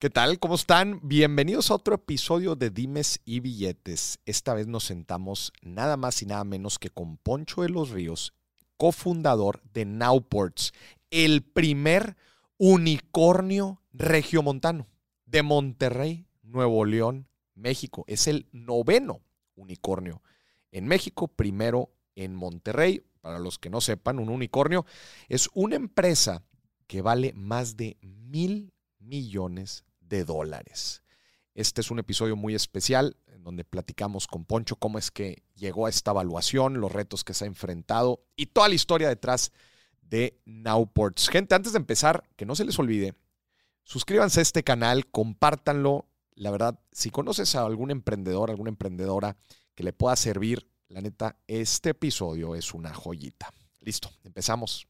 ¿Qué tal? ¿Cómo están? Bienvenidos a otro episodio de Dimes y Billetes. Esta vez nos sentamos nada más y nada menos que con Poncho de los Ríos, cofundador de Nowports, el primer unicornio regiomontano de Monterrey, Nuevo León, México. Es el noveno unicornio en México, primero en Monterrey. Para los que no sepan, un unicornio es una empresa que vale más de mil millones de dólares. Este es un episodio muy especial en donde platicamos con Poncho cómo es que llegó a esta evaluación, los retos que se ha enfrentado y toda la historia detrás de Nowports. Gente, antes de empezar, que no se les olvide, suscríbanse a este canal, compártanlo. La verdad, si conoces a algún emprendedor, alguna emprendedora que le pueda servir, la neta, este episodio es una joyita. Listo, empezamos.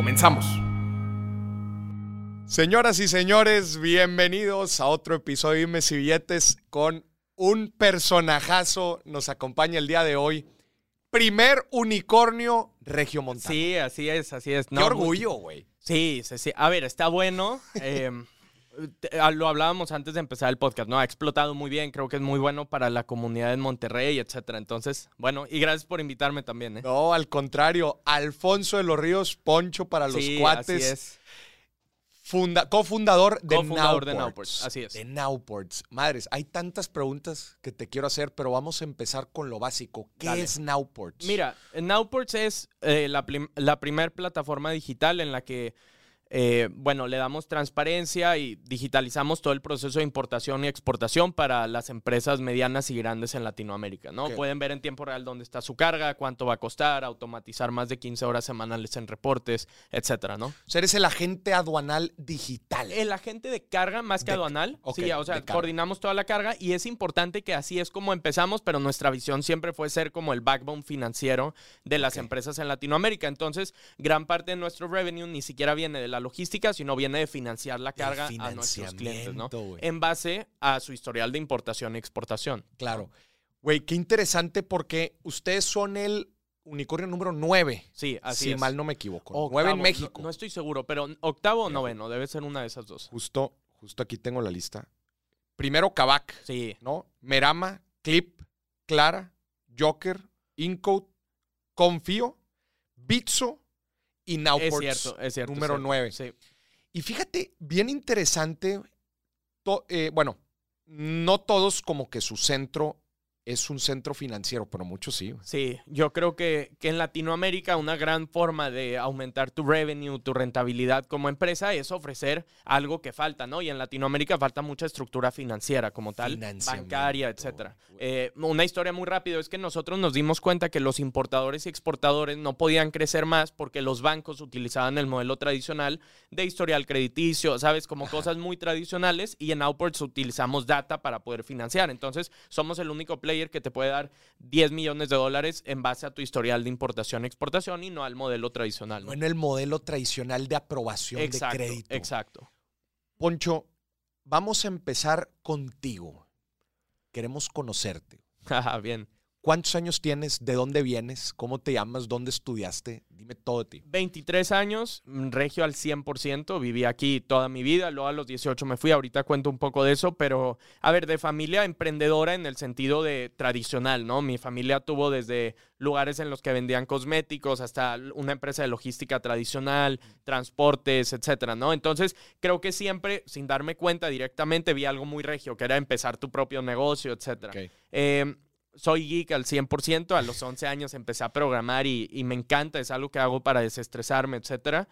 Comenzamos. Señoras y señores, bienvenidos a otro episodio de Mes y Billetes con un personajazo. Nos acompaña el día de hoy. Primer unicornio regiomontano. Sí, así es, así es. Qué orgullo, güey. Sí, sí, sí. A ver, está bueno. Eh, lo hablábamos antes de empezar el podcast, ¿no? Ha explotado muy bien, creo que es muy bueno para la comunidad en Monterrey, etcétera. Entonces, bueno, y gracias por invitarme también, ¿eh? No, al contrario, Alfonso de los Ríos Poncho para los sí, cuates. Así es. cofundador de Cofundador Nowports. de Nowports, así es. De Nowports. Madres, hay tantas preguntas que te quiero hacer, pero vamos a empezar con lo básico. ¿Qué Dale. es Nowports? Mira, Nowports es eh, la, la primer plataforma digital en la que, eh, bueno, le damos transparencia y digitalizamos todo el proceso de importación y exportación para las empresas medianas y grandes en Latinoamérica, ¿no? Pueden ver en tiempo real dónde está su carga, cuánto va a costar, automatizar más de 15 horas semanales en reportes, etcétera, ¿no? O sea, eres el agente aduanal digital. El agente de carga más que De- aduanal. sí, o sea, coordinamos toda la carga y es importante que así es como empezamos, pero nuestra visión siempre fue ser como el backbone financiero de las empresas en Latinoamérica. Entonces, gran parte de nuestro revenue ni siquiera viene de la logística, sino viene de financiar la carga a nuestros clientes, ¿no? En base a su historial de importación y exportación. Claro. Güey, qué interesante porque ustedes son el unicornio número 9. Sí, así si es. mal no me equivoco. Octavo, 9 en no- México. No, estoy seguro, pero octavo o noveno, debe ser una de esas dos. Justo, justo aquí tengo la lista. Primero Kavak, Sí, ¿no? Merama, Clip, Clara, Joker, Incode, Confío, Bitso y Nowports. es cierto, es cierto. número es cierto. nueve. Sí. Y fíjate, bien interesante, to- eh, bueno, no todos como que su centro es un centro financiero, pero muchos sí. Sí, yo creo que, que en Latinoamérica una gran forma de aumentar tu revenue, tu rentabilidad como empresa es ofrecer algo que falta, ¿no? Y en Latinoamérica falta mucha estructura financiera como tal, bancaria, etcétera. güey. Eh, una historia muy rápida es que nosotros nos dimos cuenta que los importadores y exportadores no podían crecer más porque los bancos utilizaban el modelo tradicional de historial crediticio, ¿sabes? Como cosas muy tradicionales y en Outports utilizamos data para poder financiar. Entonces, somos el único player que te puede dar 10 millones de dólares en base a tu historial de importación y exportación y no al modelo tradicional. No en el modelo tradicional de aprobación Exacto, de crédito. exacto. Poncho, vamos a empezar contigo. Queremos conocerte. Ajá, Bien. ¿Cuántos años tienes? ¿De dónde vienes? ¿Cómo te llamas? ¿Dónde estudiaste? Dime todo de ti. 23 años, mm, regio al 100%, viví aquí toda mi vida, luego a los 18 me fui, ahorita cuento un poco de eso, pero a ver, de familia emprendedora en el sentido de tradicional, ¿no? Mi familia tuvo desde lugares en los que vendían cosméticos hasta una empresa de logística tradicional, transportes, etcétera, ¿no? Entonces, creo que siempre, sin darme cuenta directamente, vi algo muy regio, que era empezar tu propio negocio, etcétera. Eh, soy geek al 100%, a los 11 años empecé a programar y, y me encanta, es algo que hago para desestresarme, etc.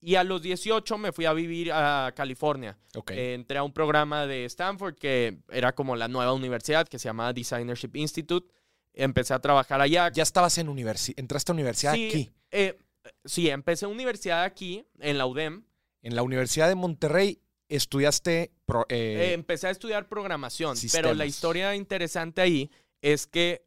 Y a los 18 me fui a vivir a California. Ok. Eh, entré a un programa de Stanford que era como la nueva universidad que se llamaba Designership Institute. Empecé a trabajar allá. ya estabas en universidad, entraste a universidad sí, aquí, eh, sí, empecé universidad aquí, en la UDEM. en la Universidad de Monterrey. estudiaste... pro- eh, empecé a estudiar programación, pero sistemas. la historia interesante ahí es que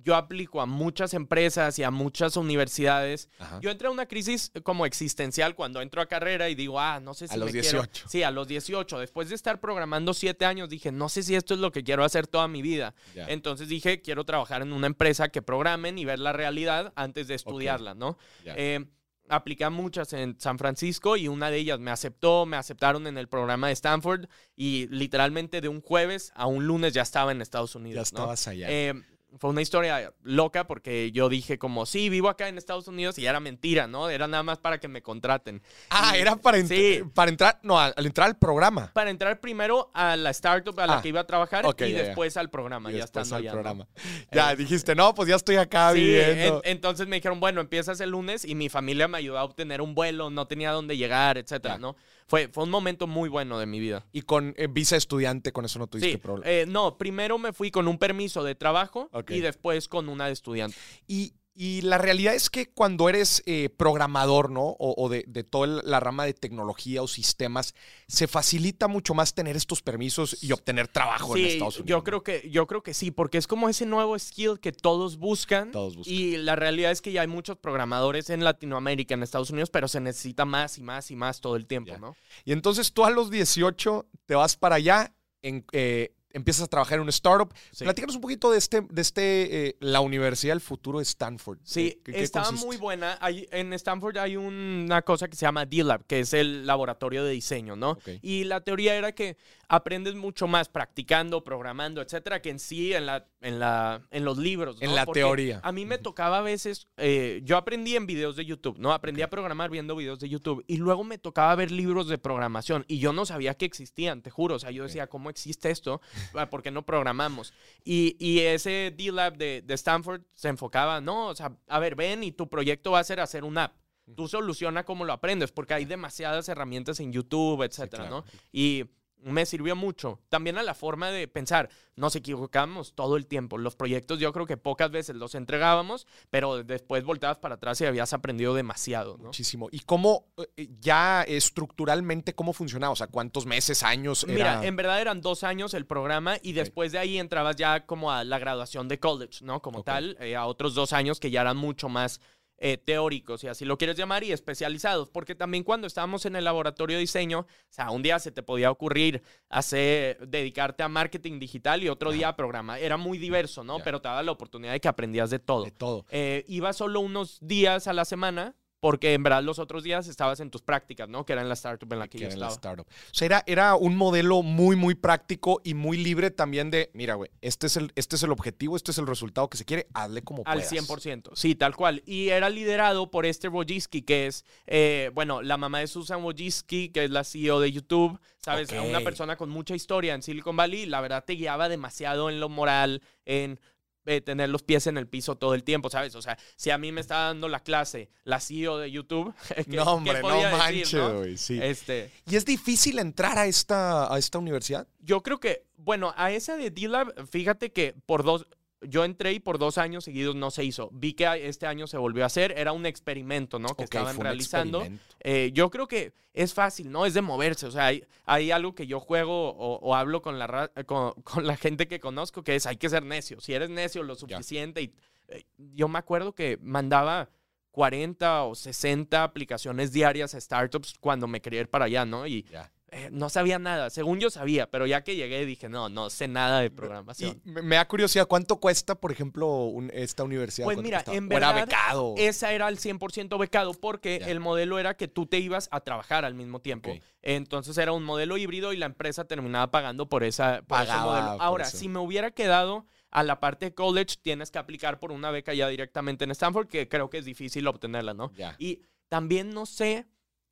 yo aplico a muchas empresas y a muchas universidades. ajá. Yo entré a una crisis como existencial cuando entro a carrera y digo, ah, no sé si A los me quiero- 18. Sí, a los 18. Después de estar programando siete años, dije, no sé si esto es lo que quiero hacer toda mi vida. Entonces dije, quiero trabajar en una empresa que programen y ver la realidad antes de estudiarla, ¿no? Eh, apliqué a muchas en San Francisco y una de ellas me aceptó, me aceptaron en el programa de Stanford y literalmente de un jueves a un lunes ya estaba en Estados Unidos. ya ¿no? estabas allá. Eh, fue una historia loca porque yo dije como, sí, vivo acá en Estados Unidos y era mentira, ¿no? Era nada más para que me contraten. ah, y- era para, ent- sí. para entrar, no, al, al entrar al programa. Para entrar primero a la startup a la Ah, que iba a trabajar ok, y ya, ya. después al programa, Y ya después estando al allá. ¿no? programa. Ya, Eh, dijiste, no, pues ya estoy acá Sí, viviendo. en- entonces me dijeron, bueno, empiezas el lunes y mi familia me ayudó a obtener un vuelo, no tenía dónde llegar, etcétera, Ya. ¿no? Fue, fue un momento muy bueno de mi vida. y con eh, visa estudiante, con eso no tuviste Sí, problema. eh, no, primero me fui con un permiso de trabajo y después con una de estudiante. Y, y la realidad es que cuando eres eh, programador, ¿no? O, o de, de toda la rama de tecnología o sistemas, se facilita mucho más tener estos permisos y obtener trabajo en Estados Unidos. yo creo que yo creo que sí, porque es como ese nuevo skill que todos buscan. Todos buscan. Y la realidad es que ya hay muchos programadores en Latinoamérica, en Estados Unidos, pero se necesita más y más y más todo el tiempo. ¿no? Y entonces tú a los 18 te vas para allá, en, eh, empiezas a trabajar en una startup. Sí. Platícanos un poquito de este, de este eh, la Universidad del Futuro de Stanford. Sí, ¿Qué- qué estaba consiste? muy buena. Hay- en Stanford hay una cosa que se llama D-Lab, que es el laboratorio de diseño, ¿no? Y la teoría era que aprendes mucho más practicando, programando, etcétera, que en sí en, la, en, la, en los libros. En la Porque teoría. A mí me tocaba a veces, eh, yo aprendí en videos de YouTube, ¿no? Aprendí a programar viendo videos de YouTube y luego me tocaba ver libros de programación y yo no sabía que existían, te juro. O sea, yo decía, ¿cómo existe esto? Ah, ¿Por qué no programamos? Y, y ese D-Lab de, de Stanford se enfocaba, no, o sea, a ver, ven y tu proyecto va a ser hacer una app. Tú soluciona cómo lo aprendes, porque hay demasiadas herramientas en YouTube, etcétera, claro. ¿no? Y me sirvió mucho. También a la forma de pensar. Nos equivocamos todo el tiempo. Los proyectos yo creo que pocas veces los entregábamos, pero después volteabas para atrás y habías aprendido demasiado, ¿no? Muchísimo. ¿Y cómo eh, ya estructuralmente cómo funcionaba? O sea, ¿cuántos meses, años Mira, en verdad eran dos años el programa y después de ahí entrabas ya como a la graduación de college, ¿no? Como tal, eh, a otros dos años que ya eran mucho más eh, teóricos, y así lo quieres llamar, y especializados, porque también cuando estábamos en el laboratorio de diseño, o sea, un día se te podía ocurrir hacer, dedicarte a marketing digital y otro día a programa. Era muy diverso, ¿no? Ya. Pero te daba la oportunidad de que aprendías de todo. de todo. Eh, iba solo unos días a la semana, porque en verdad los otros días estabas en tus prácticas, ¿no? Que era en la startup en la que, que yo era en la estaba. startup. O sea, era, era un modelo muy, muy práctico y muy libre también de, mira, güey, este, es el, este es el objetivo, este es el resultado que se quiere, hazle como Al puedas. 100%, sí, tal cual. Y era liderado por Esther Wojcicki, que es, eh, bueno, la mamá de Susan Wojcicki, que es la CEO de YouTube, ¿sabes? Ok. Una persona con mucha historia en Silicon Valley. La verdad te guiaba demasiado en lo moral, en eh, tener los pies en el piso todo el tiempo, ¿sabes? O sea, si a mí me está dando la clase la CEO de YouTube, ¿qué- No, hombre, no podía manches, no? güey, sí. Este, ¿Y es difícil entrar a esta, a esta universidad? yo creo que, bueno, a esa de D-Lab, fíjate que por dos, yo entré y por dos años seguidos no se hizo. Vi que este año se volvió a hacer, era un experimento, ¿no? Que estaban realizando. Eh, yo creo que es fácil, ¿no? Es de moverse. O sea, hay, hay algo que yo juego o, o hablo con la, ra- con, con la gente que conozco, que es hay que ser necio. Si eres necio lo suficiente. Y, eh, yo me acuerdo que mandaba 40 o 60 aplicaciones diarias a startups cuando me quería ir para allá, ¿no? Y. eh, no sabía nada. Según yo sabía, pero ya que llegué dije, no, no sé nada de Y programación. me, me da curiosidad, ¿cuánto cuesta, por ejemplo, un- esta universidad? Pues ¿Cuánto mira, costaba? en ¿O era verdad, becado? Esa era al 100% becado porque el modelo era que tú te ibas a trabajar al mismo tiempo. Entonces era un modelo híbrido y la empresa terminaba pagando por, esa, por ese modelo. Ahora, si me hubiera quedado a la parte de college, tienes que aplicar por una beca ya directamente en Stanford, que creo que es difícil obtenerla, ¿no? Y también no sé,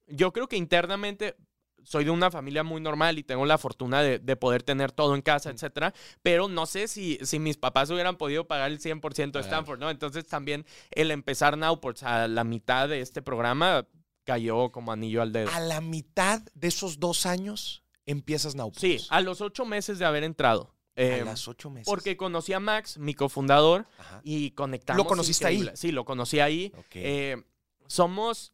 yo creo que internamente soy de una familia muy normal y tengo la fortuna de, de poder tener todo en casa, etcétera, pero no sé si, si mis papás hubieran podido pagar el 100% de. Stanford, ¿no? Entonces también el empezar Nowports a la mitad de este programa cayó como anillo al dedo. A la mitad de esos dos años empiezas Nauports. Sí, a los ocho meses de haber entrado. A eh, las ocho meses. porque conocí a Max, mi cofundador, Ajá. y conectamos. ¿Lo conociste ahí? Sí, lo conocí ahí. Ok. Eh, somos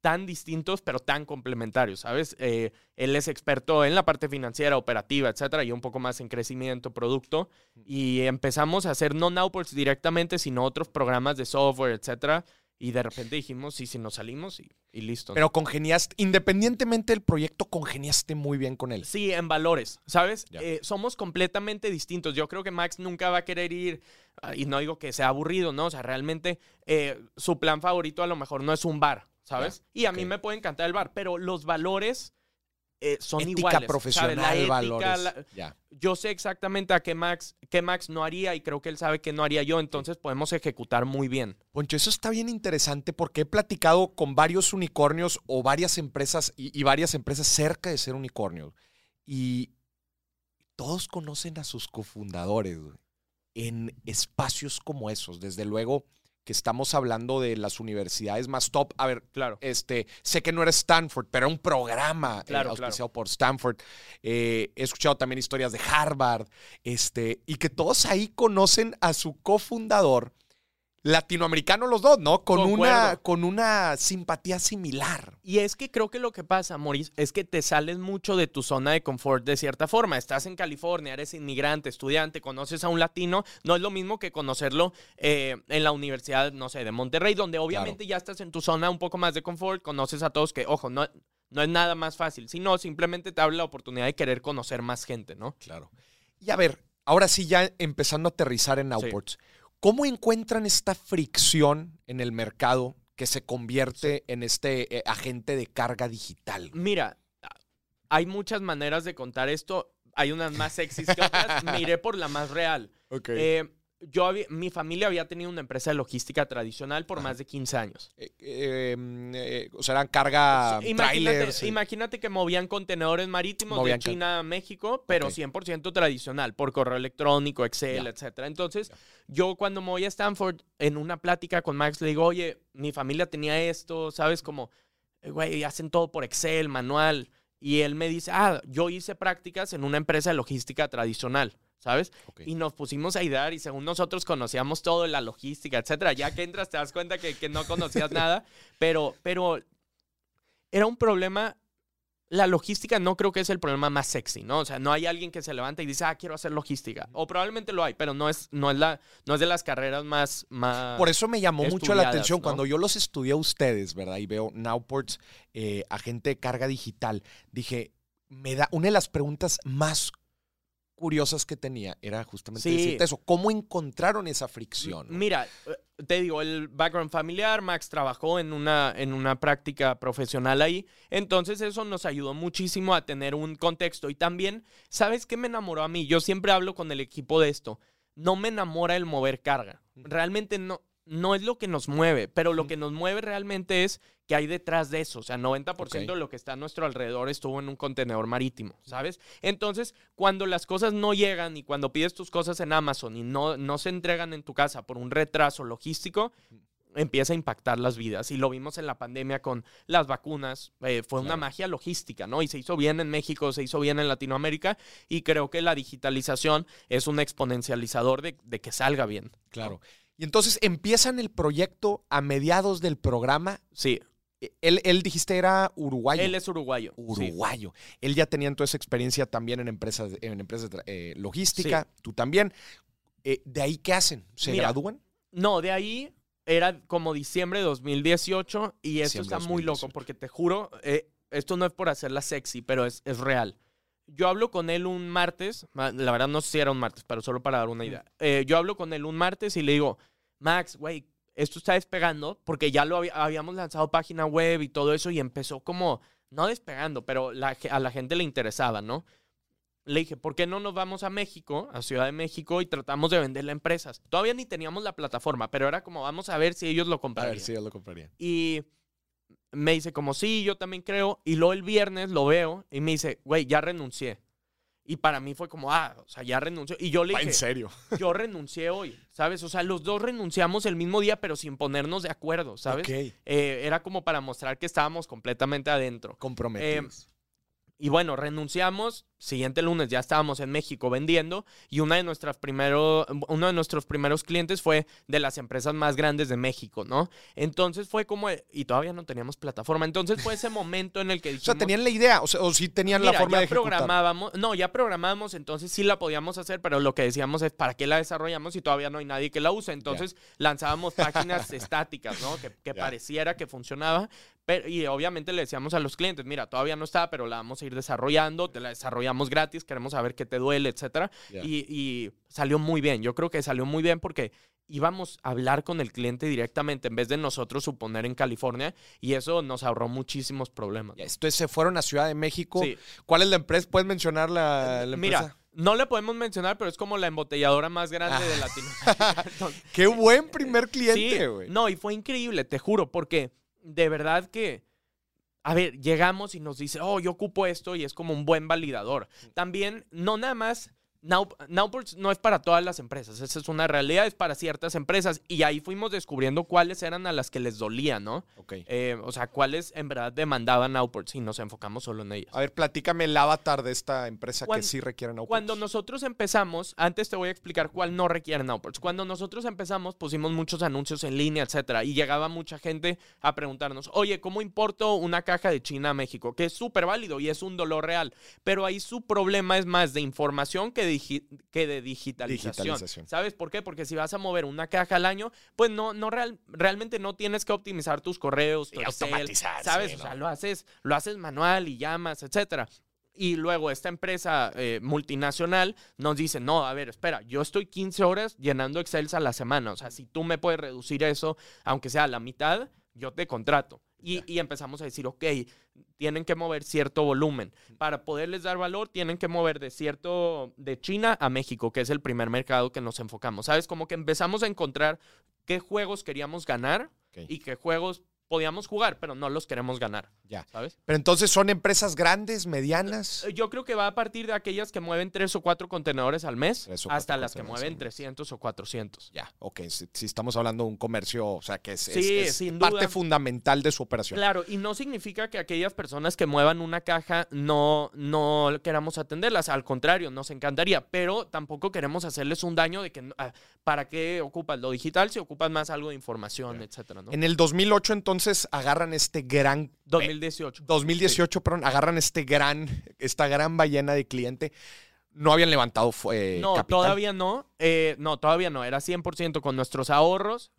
tan distintos, pero tan complementarios, ¿sabes? Eh, él es experto en la parte financiera, operativa, etcétera, y un poco más en crecimiento, producto. Y empezamos a hacer no Nowports directamente, sino otros programas de software, etcétera. Y de repente dijimos, sí, sí, nos salimos y, y listo. Pero congeniaste, independientemente del proyecto, congeniaste muy bien con él. Sí, en valores, ¿sabes? Eh, somos completamente distintos. Yo creo que Max nunca va a querer ir, ah, y no digo que sea aburrido, ¿no? O sea, realmente eh, su plan favorito a lo mejor no es un bar, ¿sabes? y a mí me puede encantar el bar, pero los valores eh, son Ética iguales. ¿sabes? profesional, La ética, valores. la- Ya. yo sé exactamente a qué Max, qué Max no haría y creo que él sabe que no haría yo, entonces podemos ejecutar muy bien. Poncho, eso está bien interesante porque he platicado con varios unicornios o varias empresas y, y varias empresas cerca de ser unicornios. Y todos conocen a sus cofundadores en espacios como esos. Desde luego que estamos hablando de las universidades más top. A ver, Claro. este, sé que no era Stanford, pero era un programa eh, Claro, auspiciado por Stanford. Eh, he escuchado también historias de Harvard, este, y que todos ahí conocen a su cofundador, latinoamericano los dos, ¿no? Con una, con una simpatía similar. Y es que creo que lo que pasa, Maurice, es que te sales mucho de tu zona de confort de cierta forma. Estás en California, eres inmigrante, estudiante, conoces a un latino. No es lo mismo que conocerlo eh, en la universidad, no sé, de Monterrey, donde obviamente ya estás en tu zona un poco más de confort, conoces a todos que, ojo, no, no es nada más fácil, sino simplemente te abre la oportunidad de querer conocer más gente, ¿no? Claro. Y a ver, ahora sí ya empezando a aterrizar en Nowports, ¿cómo encuentran esta fricción en el mercado que se convierte en este eh, agente de carga digital? Mira, hay muchas maneras de contar esto. Hay unas más sexys que otras. Miré por la más real. Ok. Eh, yo había- mi familia había tenido una empresa de logística tradicional por Ajá. más de 15 años. Eh, eh, eh, o sea, eran carga trailers. imagínate, imagínate que movían contenedores marítimos Movían de China a México, pero Ok. 100% tradicional, por correo electrónico, Excel, Ya. etcétera. Entonces, yo cuando me voy a Stanford, en una plática con Max, le digo, oye, mi familia tenía esto, ¿sabes? Como, güey, hacen todo por Excel, manual. Y él me dice, ah, yo hice prácticas en una empresa de logística tradicional, ¿sabes? Ok. Y nos pusimos a idear y según nosotros conocíamos todo la logística, etcétera. Ya que entras te das cuenta que, que no conocías nada, pero, pero era un problema. La logística no creo que es el problema más sexy, ¿no? O sea, no hay alguien que se levanta y dice, ah, quiero hacer logística. O probablemente lo hay, pero no es, no es, la, no es de las carreras más... más Por eso me llamó mucho la atención ¿no? cuando yo los estudié a ustedes, ¿verdad? Y veo Nowports, eh, agente de carga digital. Dije, me da una de las preguntas más curiosas que tenía era justamente Sí. decirte eso. ¿Cómo encontraron esa fricción? Mira, eh, te digo, el background familiar, Max trabajó en una, en una práctica profesional ahí, entonces eso nos ayudó muchísimo a tener un contexto y también, ¿sabes qué me enamoró a mí? Yo siempre hablo con el equipo de esto, no me enamora el mover carga, realmente no, no es lo que nos mueve, pero lo que nos mueve realmente es que hay detrás de eso, o sea, 90% Ok. de lo que está a nuestro alrededor estuvo en un contenedor marítimo, ¿sabes? Entonces, cuando las cosas no llegan y cuando pides tus cosas en Amazon y no, no se entregan en tu casa por un retraso logístico, empieza a impactar las vidas. Y lo vimos en la pandemia con las vacunas. eh, fue una magia logística, ¿no? Y se hizo bien en México, se hizo bien en Latinoamérica. Y creo que la digitalización es un exponencializador de, de que salga bien. Claro. Y entonces empiezan el proyecto a mediados del programa. Sí, Eh, Él, él dijiste era uruguayo. él es uruguayo. sí. uruguayo. Él ya tenía entonces experiencia también en empresas, en empresas eh, logística, tú también. Eh, ¿De ahí qué hacen? ¿Se Mira, gradúan? No, de ahí era como diciembre de 2018 y esto Diciembre está muy 2018. loco porque te juro, eh, esto no es por hacerla sexy, pero es, es real. Yo hablo con él un martes, ma- la verdad no sé si era un martes, pero solo para dar una idea. Eh, yo hablo con él un martes y le digo, Max, güey, esto está despegando porque ya lo había- habíamos lanzado página web y todo eso y empezó como, no despegando, pero la a la gente le interesaba, ¿no? Le dije, ¿por qué no nos vamos a México, a Ciudad de México, y tratamos de venderle a empresas? Todavía ni teníamos la plataforma, pero era como, vamos a ver si ellos lo A comprarían. ver si yo lo compraría. Y me dice como, sí, yo también creo. Y luego el viernes lo veo y me dice, güey, ya renuncié. Y para mí fue como, ah, o sea, ya renunció. Y yo le Ah, ¿En dije, serio? yo renuncié hoy, ¿sabes? O sea, los dos renunciamos el mismo día, pero sin ponernos de acuerdo, ¿sabes? Ok. Eh, era como para mostrar que estábamos completamente adentro. Comprometidos. Y bueno, renunciamos siguiente lunes ya estábamos en México vendiendo y una de nuestras primero, uno de nuestros primeros clientes fue de las empresas más grandes de México, ¿no? Entonces fue como, y todavía no teníamos plataforma, entonces fue ese momento en el que dijimos... O sea, tenían la idea, o, sea, o sí tenían la forma ya de ejecutar. programábamos, no, ya programábamos, entonces sí la podíamos hacer, pero lo que decíamos es, ¿para qué la desarrollamos si todavía no hay nadie que la use? Entonces lanzábamos páginas estáticas, ¿no? Que, pareciera que funcionaba, pero, y obviamente le decíamos a los clientes, mira, todavía no está, pero la vamos a ir desarrollando, te la desarrollamos gratis, queremos saber qué te duele, etcétera. Y, y salió muy bien, yo creo que salió muy bien porque íbamos a hablar con el cliente directamente en vez de nosotros suponer en California y eso nos ahorró muchísimos problemas. Entonces se fueron a Ciudad de México. Sí. ¿Cuál es la empresa? ¿Puedes mencionar la, la Mira, empresa? no le podemos mencionar, pero es como la embotelladora más grande de Latinoamérica. Entonces, Qué buen primer cliente, güey. no, y fue increíble, te juro, porque de verdad que, a ver, llegamos y nos dice, oh, yo ocupo esto y es como un buen validador. También, no nada más, Now, Nowports no es para todas las empresas, esa es una realidad, es para ciertas empresas. Y ahí fuimos descubriendo cuáles eran a las que les dolía, ¿no? Ok. Eh, o sea, cuáles en verdad demandaban Nowports y nos enfocamos solo en ellas. A ver, platícame el avatar de esta empresa que sí requiere no Cuando nosotros empezamos, antes te voy a explicar cuál no requiere Nowports. Cuando nosotros empezamos, pusimos muchos anuncios en línea, etcétera, y llegaba mucha gente a preguntarnos, oye, ¿cómo importo una caja de China a México? Que es súper válido y es un dolor real, pero ahí su problema es más de información que, digi- que de digitalización. Digitalización. ¿Sabes por qué? Porque si vas a mover una caja al año, pues no, no real- realmente no tienes que optimizar tus correos, tu Y Excel, automatizar, ¿sabes? sí, O sea, lo haces, lo haces manual y llamas, etcétera. Y luego esta empresa eh, multinacional nos dice, no, a ver, espera, yo estoy 15 horas llenando Excel a la semana. O sea, si tú me puedes reducir eso, aunque sea a la mitad, yo te contrato. Y, y empezamos a decir, ok, tienen que mover cierto volumen. Para poderles dar valor, tienen que mover de cierto, de China a México, que es el primer mercado que nos enfocamos. ¿Sabes? Como que empezamos a encontrar qué juegos queríamos ganar y qué juegos podíamos jugar, pero no los queremos ganar. Ya. ¿Sabes? Pero entonces son empresas grandes, medianas. Eh, Yo creo que va a partir de aquellas que mueven tres o cuatro contenedores al mes hasta las que mueven al mes. 300 o 400. Ya, ok. Si, si estamos hablando de un comercio, o sea, que es, Sí, parte duda. fundamental de su operación. Claro, y no significa que aquellas personas que muevan una caja no, no queramos atenderlas. Al contrario, nos encantaría, pero tampoco queremos hacerles un daño de que ah, para qué ocupas lo digital si ocupas más algo de información, etcétera, ¿no? En el 2008, entonces, agarran este gran 2018. 2018, perdón, agarran este gran, esta gran ballena de cliente. No habían levantado eh, No, capital. todavía no. Eh, no, todavía no. Era 100% con nuestros ahorros.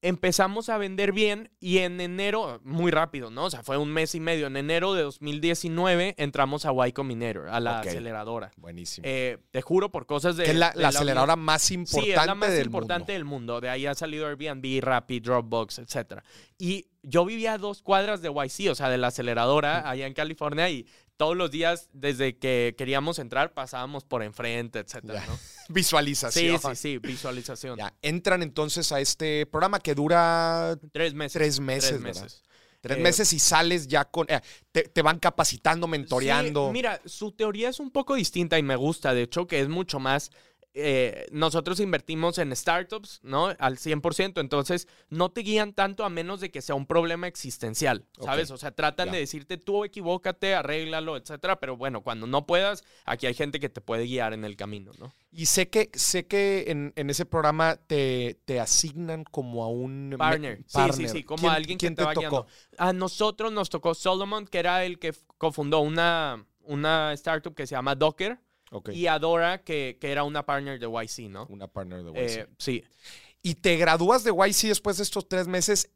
Empezamos a vender bien y en enero, muy rápido, ¿no? O sea, fue un mes y medio. En enero de 2019 entramos a Y Combinator, a la aceleradora. Buenísimo. Eh, te juro por cosas de... que es la, de la aceleradora más importante Sí, es la más del importante mundo. del mundo. De ahí ha salido Airbnb, Rappi, Dropbox, etc. Y yo vivía a dos cuadras de YC, o sea, de la aceleradora allá en California y todos los días desde que queríamos entrar pasábamos por enfrente, etcétera. ¿no? Sí, Visualización. sí, sí, visualización. Ya, entran entonces a este programa que dura Tres meses. tres meses, Tres ¿verdad? meses. tres Eh, meses y sales ya con... eh, te, te van capacitando, mentoreando. Sí, mira, su teoría es un poco distinta y me gusta, de hecho, que es mucho más... eh, nosotros invertimos en startups, ¿no? Al 100%, entonces no te guían tanto a menos de que sea un problema existencial, ¿sabes? O sea, tratan de decirte tú equivócate, arréglalo, etcétera, pero bueno, cuando no puedas, aquí hay gente que te puede guiar en el camino, ¿no? Y sé que, sé que en, en ese programa te, te asignan como a un... me- Partner. Sí, sí, partner. sí, como ¿Quién- alguien que quién te, va guiando. A nosotros nos tocó Solomon, que era el que cofundó una, una startup que se llama Docker. Ok, y Adora, que, que era una partner de YC, ¿no? Una partner de Eh, YC. sí. Y te gradúas de YC después de estos tres meses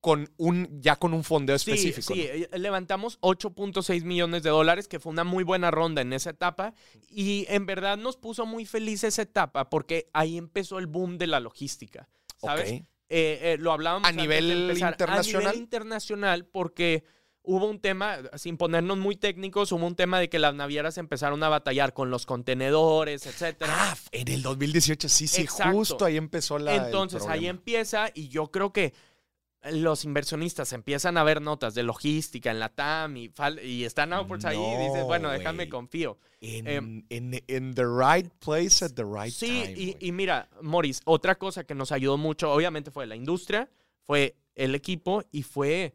con un, ya con un fondeo Sí, específico. sí, ¿no? eh, levantamos 8.6 millones de dólares, que fue una muy buena ronda en esa etapa. Y en verdad nos puso muy feliz esa etapa, porque ahí empezó el boom de la logística, ¿sabes? Eh, eh, lo hablábamos ¿A antes de nivel internacional? A nivel internacional, porque hubo un tema, sin ponernos muy técnicos, hubo un tema de que las navieras empezaron a batallar con los contenedores, etcétera. Ah, en el 2018, sí, sí, Exacto. justo ahí empezó la. el Entonces ahí empieza y yo creo que los inversionistas empiezan a ver notas de logística en la TAM y, están Outports ahí y dices, No, bueno, déjame confío. En, in the right place at the right Sí, time. y, y mira, Morris, otra cosa que nos ayudó mucho, obviamente fue la industria, fue el equipo y fue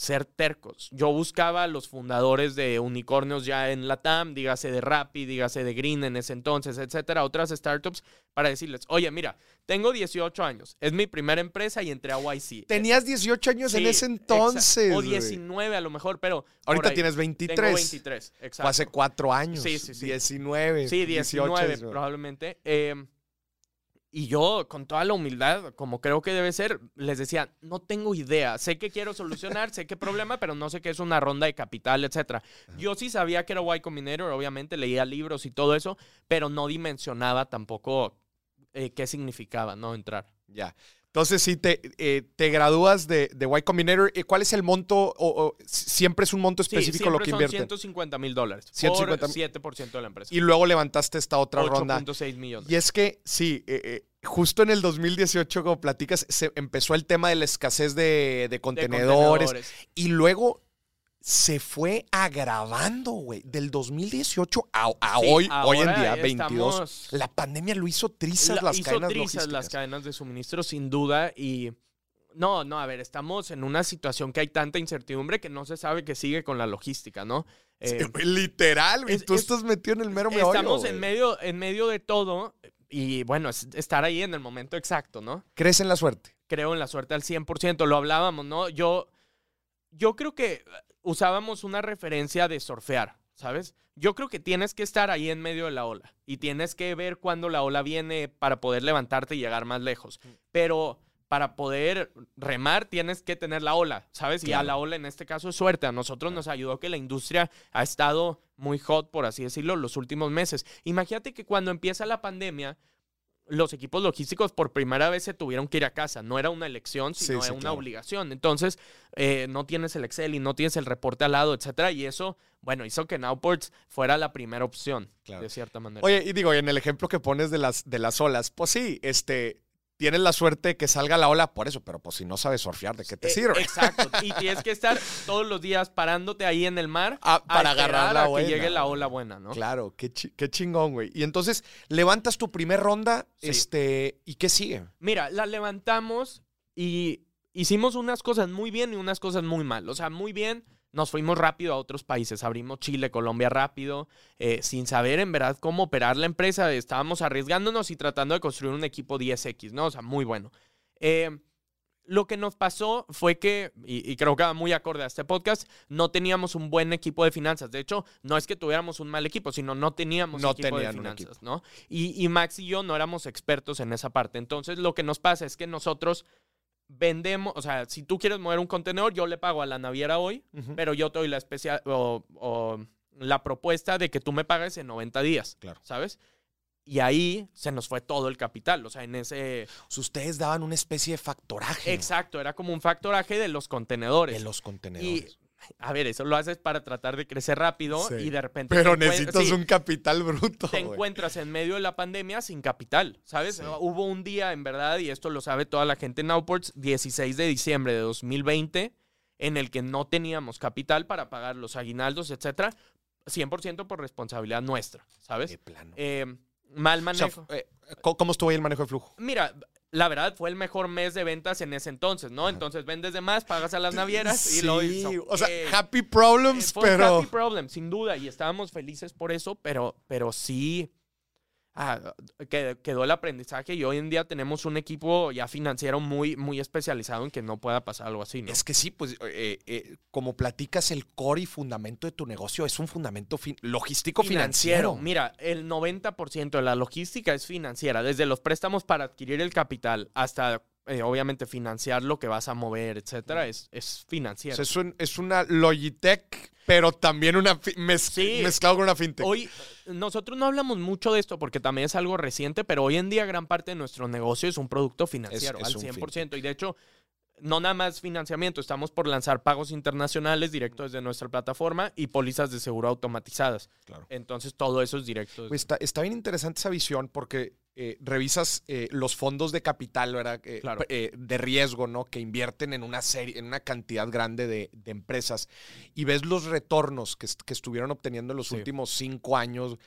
ser tercos. Yo buscaba a los fundadores de unicornios ya en la TAM, dígase de Rappi, dígase de Green en ese entonces, etcétera, otras startups, para decirles, oye, mira, tengo 18 años, es mi primera empresa y entré a YC. Tenías 18 años en ese entonces. O 19 a lo mejor, pero... Ahorita tienes 23. Tengo 23, exacto. hace cuatro años. Sí, sí, sí. 19. Sí, 19 probablemente. Eh, y yo, con toda la humildad, como creo que debe ser, les decía, no tengo idea. Sé que quiero solucionar, sé qué problema, pero no sé qué es una ronda de capital, etc. Yo sí sabía que era Y Combinator, obviamente leía libros y todo eso, pero no dimensionaba tampoco eh, qué significaba, ¿no? Entrar. Ya. Entonces, si te, eh, te gradúas de, de Y Combinator, eh, ¿cuál es el monto? O, ¿Siempre es un monto específico lo que inviertes? 150 mil dólares. 150 por 7% de la empresa. Y luego levantaste esta otra ronda. 8.6 millones. Y es que, sí, eh, justo en el 2018, como platicas, se empezó el tema de la escasez de, contenedores, Y luego se fue agravando, güey. Del 2018 a, hoy, hoy en día, 22. La pandemia lo hizo trizas las hizo cadenas trizas las cadenas de suministro, sin duda. Y no, no, a ver, estamos en una situación que hay tanta incertidumbre que no se sabe qué sigue con la logística, ¿no? Eh, literal, güey. Tú estás metido en el mero meollo. Estamos en medio, en medio de todo. Y bueno, es estar ahí en el momento exacto, ¿no? ¿Crees en la suerte? Creo en la suerte al 100%. Lo hablábamos, ¿no? Yo, yo creo que usábamos una referencia de surfear, ¿sabes? Yo creo que tienes que estar ahí en medio de la ola y tienes que ver cuándo la ola viene para poder levantarte y llegar más lejos. Pero para poder remar tienes que tener la ola, ¿sabes? Y a la ola en este caso es suerte. A nosotros nos ayudó que la industria ha estado muy hot, por así decirlo, los últimos meses. Imagínate que cuando empieza la pandemia, los equipos logísticos por primera vez se tuvieron que ir a casa. No era una elección, sino era una obligación. Entonces, eh, no tienes el Excel y no tienes el reporte al lado, etcétera. Y eso, bueno, hizo que Nowports fuera la primera opción, de cierta manera. Oye, y digo, en el ejemplo que pones de las, de las olas, pues sí, este, tienes la suerte que salga la ola por eso, pero pues si no sabes surfear, ¿de qué te eh, sirve? Exacto. Y tienes que estar todos los días parándote ahí en el mar ah, para agarrar la a que llegue la ola buena, ¿no? Claro, qué, chingón, güey. Y entonces levantas tu primer ronda, este, ¿y qué sigue? Mira, la levantamos y hicimos unas cosas muy bien y unas cosas muy mal. O sea, muy bien nos fuimos rápido a otros países, abrimos Chile, Colombia rápido, eh, sin saber en verdad cómo operar la empresa, estábamos arriesgándonos y tratando de construir un equipo 10X, ¿no? O sea, muy bueno. Eh, lo que nos pasó fue que, y, creo que va muy acorde a este podcast, no teníamos un buen equipo de finanzas. De hecho, no es que tuviéramos un mal equipo, sino no teníamos no equipo de finanzas, ¿no? Y, y Max y yo no éramos expertos en esa parte. Entonces, lo que nos pasa es que nosotros vendemos, o sea, si tú quieres mover un contenedor, yo le pago a la naviera hoy, pero yo te doy la especial o, la propuesta de que tú me pagues en 90 días, claro. ¿sabes? Y ahí se nos fue todo el capital, o sea, en ese... ustedes daban una especie de factoraje. Exacto, era como un factoraje de los contenedores. De los contenedores a ver, eso lo haces para tratar de crecer rápido y de repente. Pero necesitas un capital bruto. Te encuentras en medio de la pandemia sin capital, ¿sabes? Hubo un día, en verdad, y esto lo sabe toda la gente en Nowports, 16 de diciembre de 2020, en el que no teníamos capital para pagar los aguinaldos, etcétera, 100% por responsabilidad nuestra, ¿sabes? Qué plano. Eh, mal manejo. Eh, ¿Cómo estuvo ahí el manejo de flujo? Mira, la verdad fue el mejor mes de ventas en ese entonces, ¿no? Entonces vendes de más, pagas a las navieras y lo hizo. O sea, happy problems, eh, pero. Happy problems, sin duda, y estábamos felices por eso, pero, pero sí ah, quedó el aprendizaje y hoy en día tenemos un equipo ya financiero muy, muy especializado en que no pueda pasar algo así. ¿no? Es que sí, pues eh, eh, como platicas, el core y fundamento de tu negocio es un fundamento logístico financiero. Mira, el 90% de la logística es financiera, desde los préstamos para adquirir el capital hasta eh, obviamente financiar lo que vas a mover, etcétera, es, es financiero. es, es, una Logitech, pero también una mezclado con una fintech. Hoy, nosotros no hablamos mucho de esto porque también es algo reciente, pero hoy en día gran parte de nuestro negocio es un producto financiero al 100%. Y de hecho, no nada más financiamiento, estamos por lanzar pagos internacionales directos desde nuestra plataforma y pólizas de seguro automatizadas. Claro. Entonces todo eso es directo. Está, está, bien interesante esa visión porque eh, revisas eh, los fondos de capital, ¿verdad? Eh, de riesgo, ¿no? Que invierten en una serie, en una cantidad grande de, empresas y ves los retornos que, estuvieron obteniendo en los últimos cinco años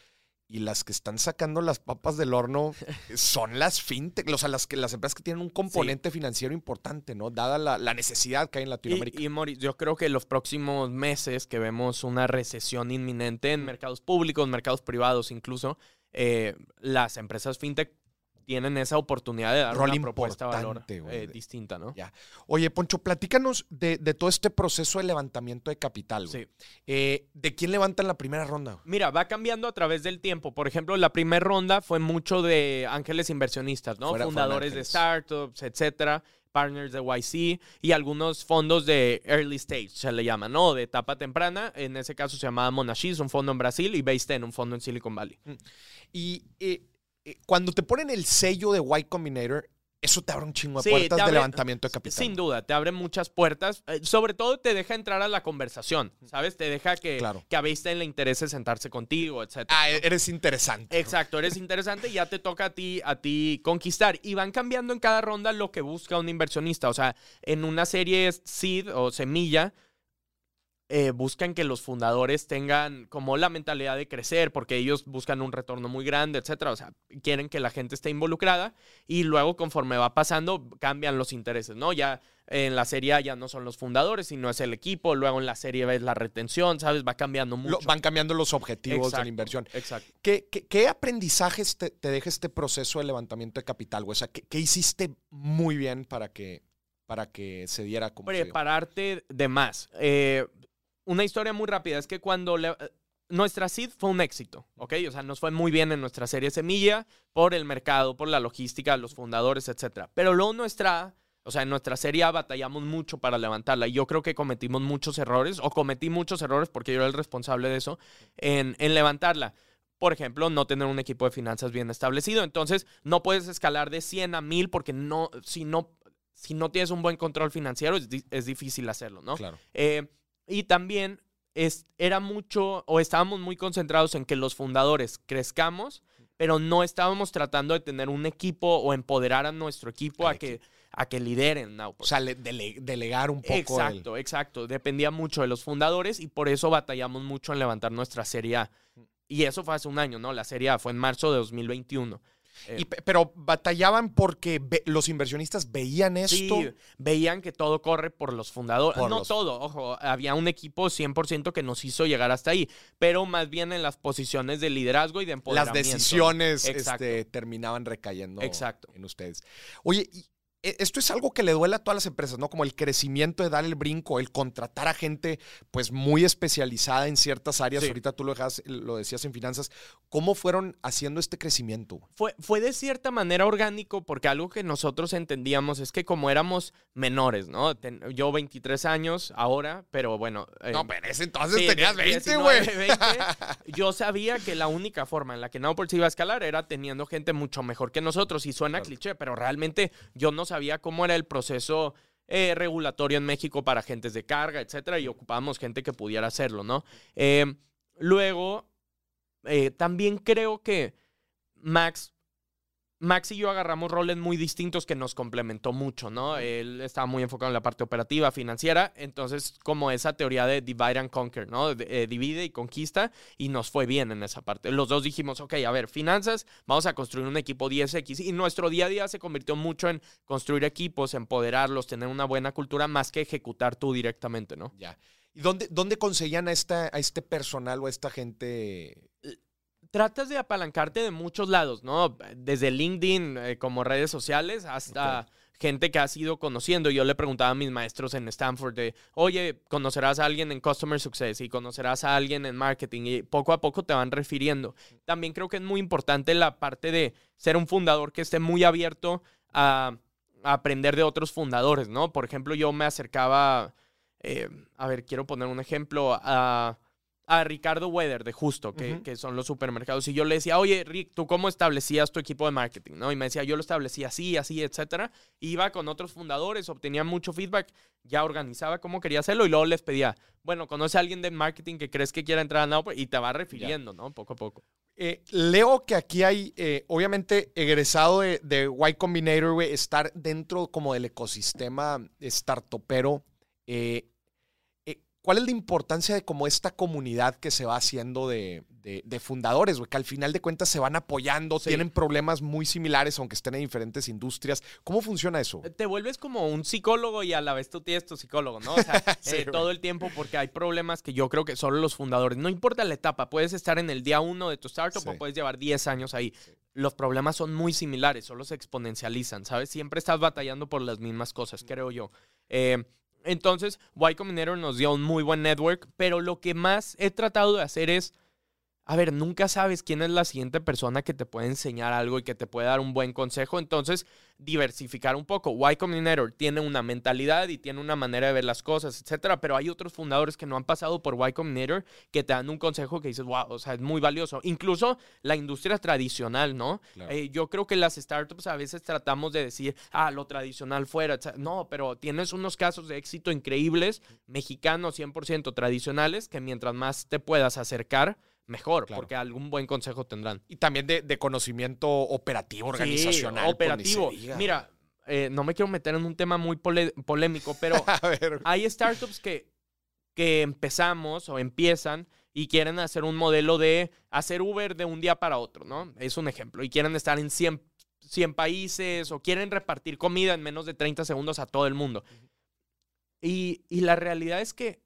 y las que están sacando las papas del horno son las fintech, o sea, las, que, las empresas que tienen un componente financiero importante, ¿no? Dada la, necesidad que hay en Latinoamérica. Y, y yo creo que los próximos meses que vemos una recesión inminente en mercados públicos, mercados privados incluso, eh, las empresas fintech tienen esa oportunidad de dar una propuesta de valor eh, distinta, ¿no? Ya. Oye, Poncho, platícanos de, todo este proceso de levantamiento de capital. Sí. Eh, ¿De quién levantan la primera ronda? Mira, va cambiando a través del tiempo. Por ejemplo, la primera ronda fue mucho de ángeles inversionistas, ¿no? Fundadores de startups, etcétera partners de YC y algunos fondos de early stage, se le llama, ¿no? De etapa temprana. En ese caso se llamaba Monashis, un fondo en Brasil, y Base un fondo en Silicon Valley. Mm. Y eh, eh, cuando te ponen el sello de Y Combinator, eso te abre un chingo de puertas de levantamiento de capital. Sin duda, te abre muchas puertas. Eh, sobre todo te deja entrar a la conversación, ¿sabes? Te deja que, que a Beistein le interese sentarse contigo, etc. Ah, eres interesante. Exacto, eres interesante y ya te toca a ti, a ti conquistar. Y van cambiando en cada ronda lo que busca un inversionista. O sea, en una serie seed o semilla, eh, buscan que los fundadores tengan como la mentalidad de crecer, porque ellos buscan un retorno muy grande, etcétera. O sea, quieren que la gente esté involucrada y luego, conforme va pasando, cambian los intereses, ¿no? Ya en la serie ya no son los fundadores, sino es el equipo. Luego en la serie ves la retención, ¿sabes? Va cambiando mucho. van cambiando los objetivos de la inversión. Exacto. ¿Qué, qué, aprendizajes te, deja este proceso de levantamiento de capital? O sea, ¿qué, hiciste muy bien para que, para que se diera como Prepararte de más. Eh, una historia muy rápida es que cuando eh, nuestra seed fue un éxito, ¿ok? O sea, nos fue muy bien en nuestra serie Semilla por el mercado, por la logística, los fundadores, etc. Pero luego nuestra, o sea, en nuestra serie batallamos mucho para levantarla y yo creo que cometimos muchos errores, o cometí muchos errores porque yo era el responsable de eso, en, en levantarla. Por ejemplo, no tener un equipo de finanzas bien establecido. Entonces, no puedes escalar de 100 a 1000 porque no, si no, si no tienes un buen control financiero, es, es difícil hacerlo, ¿no? Claro. Eh, y también es, era mucho, o estábamos muy concentrados en que los fundadores crezcamos, pero no estábamos tratando de tener un equipo o empoderar a nuestro equipo a que, a que lideren O sea, delegar un poco. Exacto, exacto. Dependía mucho de los fundadores y por eso batallamos mucho en levantar nuestra serie A. Y eso fue hace un año, ¿no? La serie A fue en marzo de 2021. Eh, pero batallaban porque los inversionistas veían esto. Sí, veían que todo corre por los fundadores. no todo, ojo, había un equipo 100% que nos hizo llegar hasta ahí, pero más bien en las posiciones de liderazgo y de empoderamiento. Las decisiones este, terminaban recayendo Exacto. en ustedes. Oye, e, esto es algo que le duele a todas las empresas, ¿no? Como el crecimiento de dar el brinco, el contratar a gente pues muy especializada en ciertas áreas. Ahorita tú lo, lo decías en finanzas. ¿Cómo fueron haciendo este crecimiento? Fue, fue de cierta manera orgánico porque algo que nosotros entendíamos es que como éramos menores, ¿no? yo 23 años ahora, pero bueno. no, pero ese entonces tenías 20, güey. Yo sabía que la única forma en la que Nowports iba a escalar era teniendo gente mucho mejor que nosotros. Y suena cliché, pero realmente yo no sabía cómo era el proceso eh, regulatorio en México para agentes de carga, etcétera, y ocupábamos gente que pudiera hacerlo, ¿no? Eh, luego, eh, también creo que Max Max y yo agarramos roles muy distintos que nos complementó mucho, ¿no? Él estaba muy enfocado en la parte operativa, financiera, entonces como esa teoría de divide and conquer, ¿no? Eh, divide y conquista y nos fue bien en esa parte. Los dos dijimos, ok, a ver, finanzas, vamos a construir un equipo 10X y nuestro día a día se convirtió mucho en construir equipos, empoderarlos, tener una buena cultura más que ejecutar tú directamente, ¿no? Ya. ¿Y dónde, dónde conseguían a, esta, a este personal o a esta gente? Tratas de apalancarte de muchos lados, ¿no? Desde LinkedIn eh, como redes sociales hasta gente que has ido conociendo. Yo le preguntaba a mis maestros en Stanford de, oye, conocerás a alguien en Customer Success y conocerás a alguien en marketing y poco a poco te van refiriendo. También creo que es muy importante la parte de ser un fundador que esté muy abierto a, aprender de otros fundadores, ¿no? Por ejemplo, yo me acercaba, eh, a ver, quiero poner un ejemplo, a a Ricardo Weather de Justo, que, son los supermercados. Y yo le decía, oye, Rick, ¿tú cómo establecías tu equipo de marketing? ¿no? Y me decía, yo lo establecía así, así, etcétera. Iba con otros fundadores, obtenía mucho feedback, ya organizaba cómo quería hacerlo y luego les pedía, bueno, ¿conoce a alguien de marketing que crees que quiera entrar a Now? Y te va refiriendo, ¿no? Poco a poco. Eh, leo que aquí hay, eh, obviamente, egresado de, de Y Combinator, estar dentro como del ecosistema startupero. Eh, ¿Cuál es la importancia de como esta comunidad que se va haciendo de, de, fundadores, güey, que al final de cuentas se van apoyando, tienen problemas muy similares, aunque estén en diferentes industrias. ¿Cómo funciona eso? Te vuelves como un psicólogo y a la vez tú tienes tu psicólogo, ¿no? O sea, eh, todo el tiempo porque hay problemas que yo creo que solo los fundadores, no importa la etapa, puedes estar en el día uno de tu startup o puedes llevar 10 años ahí. Los problemas son muy similares, solo se exponencializan, ¿sabes? Siempre estás batallando por las mismas cosas, creo yo. Eh, entonces, Y Combinator nos dio un muy buen network, pero lo que más he tratado de hacer es a ver, nunca sabes quién es la siguiente persona que te puede enseñar algo y que te puede dar un buen consejo. Entonces, diversificar un poco. Y Combinator tiene una mentalidad y tiene una manera de ver las cosas, etcétera. Pero hay otros fundadores que no han pasado por Y Combinator que te dan un consejo que dices, wow, o sea, es muy valioso. Incluso la industria tradicional, ¿no? Eh, yo creo que las startups a veces tratamos de decir, ah, lo tradicional fuera. No, pero tienes unos casos de éxito increíbles, mexicanos 100% tradicionales, que mientras más te puedas acercar, mejor, porque algún buen consejo tendrán. Y también de, conocimiento operativo, organizacional. Pues, operativo. Mira, eh, no me quiero meter en un tema muy polémico, pero hay startups que, que empezamos o empiezan y quieren hacer un modelo de hacer Uber de un día para otro, ¿no? Es un ejemplo. Y quieren estar en 100, 100 países o quieren repartir comida en menos de 30 segundos a todo el mundo. y, y la realidad es que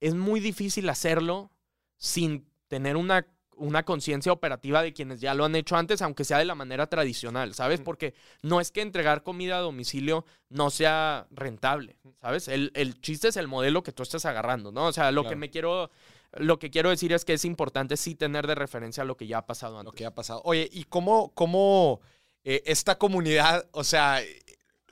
es muy difícil hacerlo sin tener una, una conciencia operativa de quienes ya lo han hecho antes, aunque sea de la manera tradicional, ¿sabes? Porque no es que entregar comida a domicilio no sea rentable, ¿sabes? El, chiste es el modelo que tú estás agarrando, ¿no? O sea, lo que me quiero... Lo que quiero decir es que es importante sí tener de referencia lo que ya ha pasado antes. Lo que ha pasado. Oye, ¿y cómo, cómo eh, esta comunidad, o sea,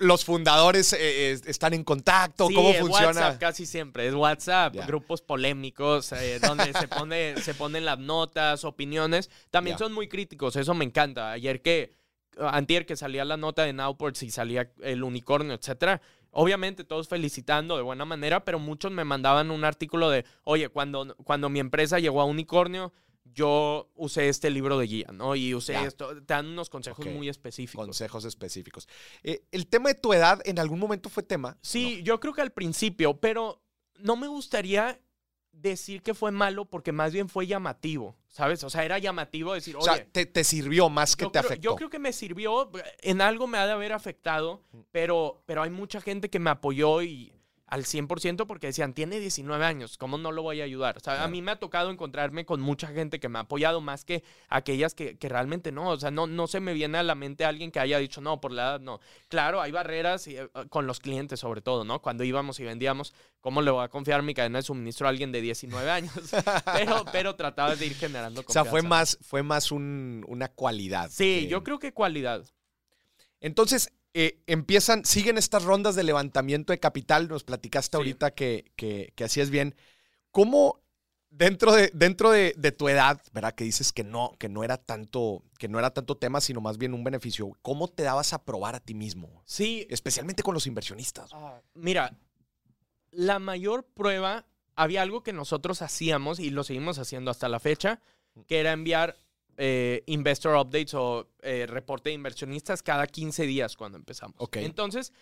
los fundadores eh, están en contacto? ¿Cómo es funciona? WhatsApp casi siempre, es WhatsApp, grupos polémicos eh, donde se, pone, se ponen las notas, opiniones. También son muy críticos, eso me encanta. Ayer que, antier que salía la nota de Nowports y salía el unicornio, etcétera. Obviamente todos felicitando de buena manera, pero muchos me mandaban un artículo de, oye, cuando, cuando mi empresa llegó a unicornio, yo usé este libro de guía, ¿no? Y usé esto, te dan unos consejos muy específicos. Consejos específicos. Eh, ¿El tema de tu edad en algún momento fue tema? Sí, yo creo que al principio, pero no me gustaría decir que fue malo porque más bien fue llamativo, ¿sabes? O sea, era llamativo decir, oye... O sea, te, sirvió más que te afectó. Yo creo que me sirvió, en algo me ha de haber afectado, pero, pero hay mucha gente que me apoyó y al 100% porque decían, tiene 19 años, ¿cómo no lo voy a ayudar? O sea, a mí me ha tocado encontrarme con mucha gente que me ha apoyado más que aquellas que, realmente no. O sea, no, no se me viene a la mente alguien que haya dicho, no, por la edad no. Claro, hay barreras y, eh, con los clientes sobre todo, ¿no? Cuando íbamos y vendíamos, ¿cómo le voy a confiar mi cadena de suministro a alguien de 19 años? pero, pero trataba de ir generando confianza. O sea, fue más, fue más una cualidad. Sí, yo creo que cualidad. Entonces, eh, empiezan, siguen estas rondas de levantamiento de capital. Nos platicaste ahorita que, que, que hacías bien. ¿Cómo dentro de, dentro de, tu edad, ¿verdad? Que dices que no, que no era tanto, que no era tanto tema, sino más bien un beneficio. ¿Cómo te dabas a probar a ti mismo? Sí. Especialmente con los inversionistas. Ah, mira, la mayor prueba, había algo que nosotros hacíamos y lo seguimos haciendo hasta la fecha, que era enviar eh, investor updates o eh, reporte de inversionistas cada 15 días cuando empezamos. Entonces,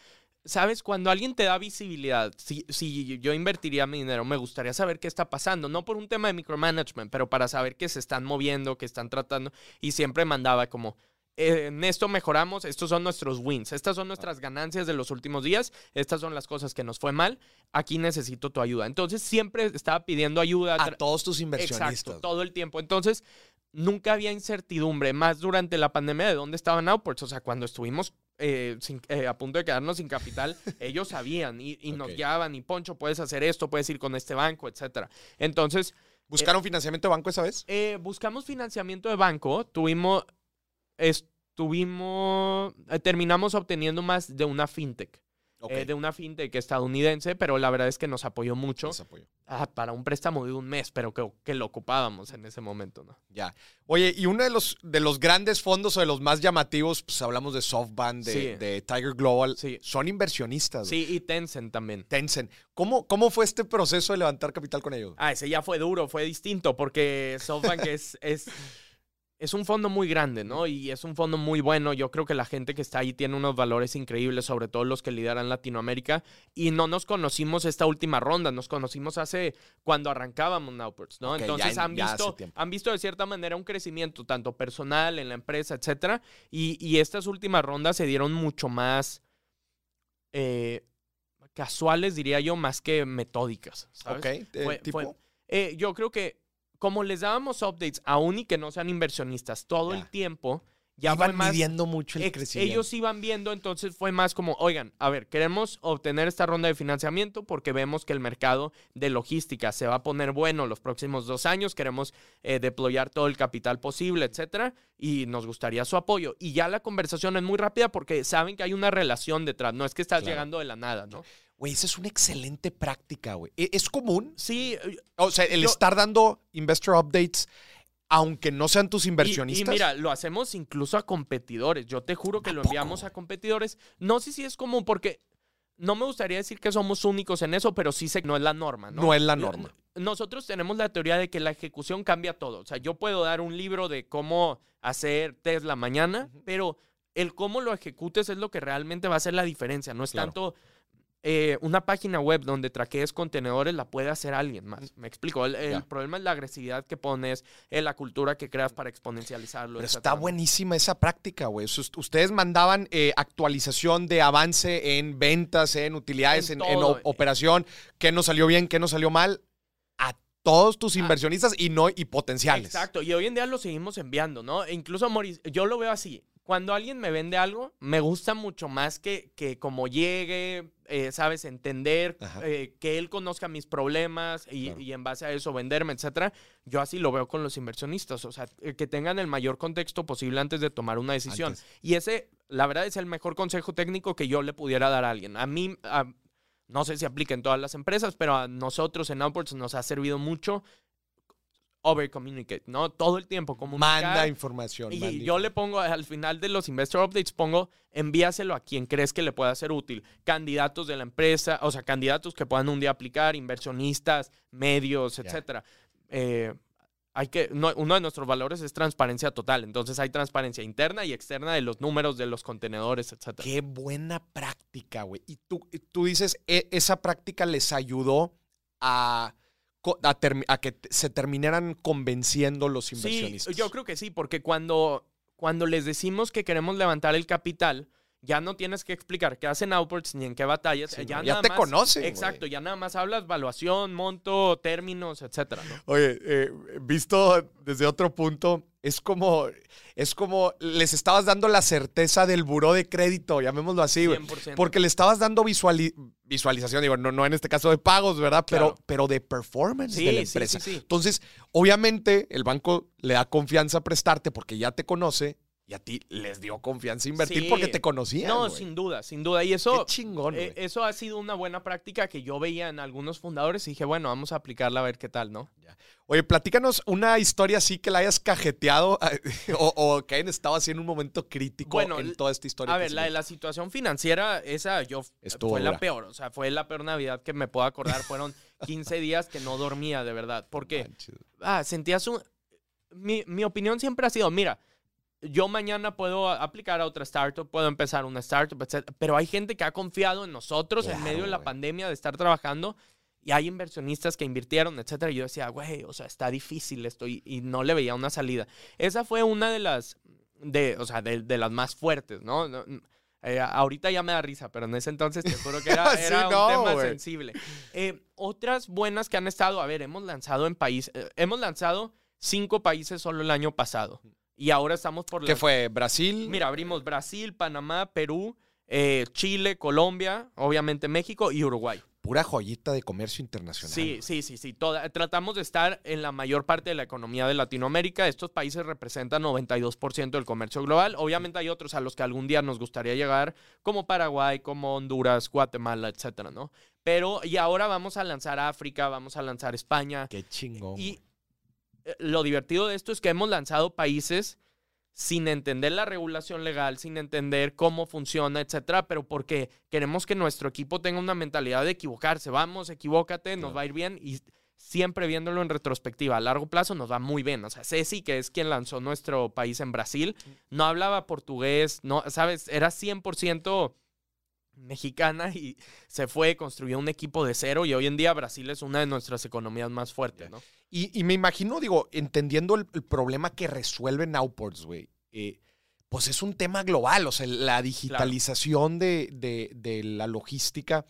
¿sabes? Cuando alguien te da visibilidad, si, si, yo invertiría mi dinero, me gustaría saber qué está pasando, no por un tema de micromanagement, pero para saber que se están moviendo, que están tratando, y siempre mandaba como, eh, en esto mejoramos, estos son nuestros wins, estas son nuestras ganancias de los últimos días, estas son las cosas que nos fue mal, aquí necesito tu ayuda. Entonces siempre estaba pidiendo ayuda a todos tus inversionistas. Exacto, todo el tiempo. Entonces nunca había incertidumbre, más durante la pandemia de dónde estaban Outports. O sea, cuando estuvimos eh, eh, a punto de quedarnos sin capital, ellos sabían y, nos guiaban y Poncho, puedes hacer esto, puedes ir con este banco, etcétera. Entonces... ¿Buscaron eh, financiamiento de banco esa vez? buscamos financiamiento de banco, tuvimos... Estuvimos... terminamos obteniendo más de una fintech. Eh, de una fintech estadounidense, pero la verdad es que nos apoyó mucho. Ah, para un préstamo de un mes, pero que, que, lo ocupábamos en ese momento, ¿no? Ya. Oye, y uno de los, de los grandes fondos o de los más llamativos, pues hablamos de SoftBank, de, Tiger Global, sí. son inversionistas. Sí, y Tencent también. Tencent. ¿Cómo, ¿Cómo fue este proceso de levantar capital con ellos? Ah, ese ya fue duro, fue distinto, porque SoftBank es, es es un fondo muy grande, ¿no? Y es un fondo muy bueno. Yo creo que la gente que está ahí tiene unos valores increíbles, sobre todo los que lideran Latinoamérica. Y no nos conocimos esta última ronda, nos conocimos hace cuando arrancábamos Nowports, ¿no? Entonces han, visto, han visto de cierta manera un crecimiento, tanto personal, en la empresa, etcétera. Y, estas últimas rondas se dieron mucho más eh, casuales, diría yo, más que metódicas. ¿sabes? Ok, tipo. Eh, yo creo que como les dábamos updates, aún y que no sean inversionistas, todo el tiempo, ya iban midiendo mucho el crecimiento. Ellos iban viendo, entonces fue más como, oigan, a ver, queremos obtener esta ronda de financiamiento porque vemos que el mercado de logística se va a poner bueno los próximos dos años, queremos eh, deployar todo el capital posible, etcétera, y nos gustaría su apoyo. Y ya la conversación es muy rápida porque saben que hay una relación detrás, no es que estás llegando de la nada, ¿no? Güey, esa es una excelente práctica, güey. ¿E-, ¿Es común? Sí. O sea, el estar dando investor updates aunque no sean tus inversionistas. Y, mira, lo hacemos incluso a competidores. Yo te juro que lo enviamos a competidores. No sé si es común porque no me gustaría decir que somos únicos en eso, pero sí sé que no es la norma, ¿no? No es la norma. Nosotros tenemos la teoría de que la ejecución cambia todo. O sea, yo puedo dar un libro de cómo hacer Tesla mañana, pero el cómo lo ejecutes es lo que realmente va a hacer la diferencia. No es tanto eh, una página web donde traquees contenedores la puede hacer alguien más. Me explico. El, problema es la agresividad que pones, eh, la cultura que creas para exponencializarlo. Pero está buenísima esa práctica, güey. Ustedes mandaban eh, actualización de avance en ventas, en utilidades, en, operación, qué nos salió bien, qué nos salió mal, a todos tus ah. inversionistas y no y potenciales. Exacto. Y hoy en día lo seguimos enviando, ¿no? E incluso, Moris, yo lo veo así cuando alguien me vende algo, me gusta mucho más que, que como llegue, eh, sabes, entender, eh, que él conozca mis problemas y, en base a eso venderme, etcétera. Yo así lo veo con los inversionistas, o sea, eh, que tengan el mayor contexto posible antes de tomar una decisión. Y ese, la verdad, es el mejor consejo técnico que yo le pudiera dar a alguien. A mí, no sé si aplica en todas las empresas, pero a nosotros en Upwards nos ha servido mucho over communicate, ¿no? Todo el tiempo comunicar. Manda información. Y yo le pongo, al final de los investor updates, pongo, envíaselo a quien crees que le pueda ser útil. Candidatos de la empresa, o sea, candidatos que puedan un día aplicar, inversionistas, medios, etcétera. Eh, hay que, uno de nuestros valores es transparencia total. Entonces hay transparencia interna y externa de los números de los contenedores, etcétera. Qué buena práctica, güey. Y tú, tú dices, e, esa práctica les ayudó a a, que se terminaran convenciendo los inversionistas. Sí, yo creo que sí, porque cuando, cuando les decimos que queremos levantar el capital, ya no tienes que explicar qué hacen Outports ni en qué batallas. ya, ya te conocen. Exacto, ya nada más hablas valuación, monto, términos, etcétera. Oye, eh, visto desde otro punto, es como, es como les estabas dando la certeza del buró de crédito, llamémoslo así, güey. Porque le estabas dando visualización, digo, no, no en este caso de pagos, ¿verdad? Pero, pero de performance de la empresa. Entonces, obviamente, el banco le da confianza a prestarte porque ya te conoce y a ti les dio confianza invertir porque te conocían. No, sin duda, sin duda. Y eso, Qué chingón, eh, eso ha sido una buena práctica que yo veía en algunos fundadores y dije, bueno, vamos a aplicarla a ver qué tal, ¿no? Oye, platícanos una historia así que la hayas cajeteado o, que hayan estado así en un momento crítico en toda esta historia. A ver, la de la situación financiera, esa yo fue la peor. O sea, fue la peor Navidad que me puedo acordar. Fueron 15 días que no dormía, de verdad. Porque ah, sentías un... Mi, mi opinión siempre ha sido, mira, yo mañana puedo aplicar a otra startup, puedo empezar una startup, etc. Pero hay gente que ha confiado en nosotros en medio de la pandemia de estar trabajando y hay inversionistas que invirtieron, etc. Y yo decía, güey, o sea, está difícil esto y, no le veía una salida. Esa fue una de las, de, o sea, de, las más fuertes, ¿no? Eh, ahorita ya me da risa, pero en ese entonces te juro que era, un tema sensible. Eh, otras buenas que han estado, a ver, hemos lanzado en países, eh, hemos lanzado cinco países solo el año pasado. Y ahora estamos por... ¿Qué fue? ¿Brasil? Mira, abrimos Brasil, Panamá, Perú, eh, Chile, Colombia, obviamente México y Uruguay. Pura joyita de comercio internacional. Sí, sí, sí, sí. tratamos de estar en la mayor parte de la economía de Latinoamérica. Estos países representan 92% del comercio global. Obviamente hay otros a los que algún día nos gustaría llegar, como Paraguay, como Honduras, Guatemala, etcétera, ¿no? Pero, y ahora vamos a lanzar África, vamos a lanzar España. Qué chingón. Y lo divertido de esto es que hemos lanzado países sin entender la regulación legal, sin entender cómo funciona, etcétera, pero porque queremos que nuestro equipo tenga una mentalidad de equivocarse. Vamos, equivócate, nos va a ir bien y siempre viéndolo en retrospectiva, a largo plazo nos va muy bien. O sea, Ceci, que es quien lanzó nuestro país en Brasil, no hablaba portugués, no, ¿sabes? Era 100% mexicana y se fue, construyó un equipo de cero y hoy en día Brasil es una de nuestras economías más fuertes, ¿no? Y, me imagino, digo, entendiendo el, problema que resuelve Nowports, güey, eh, pues es un tema global, o sea, la digitalización de, la logística.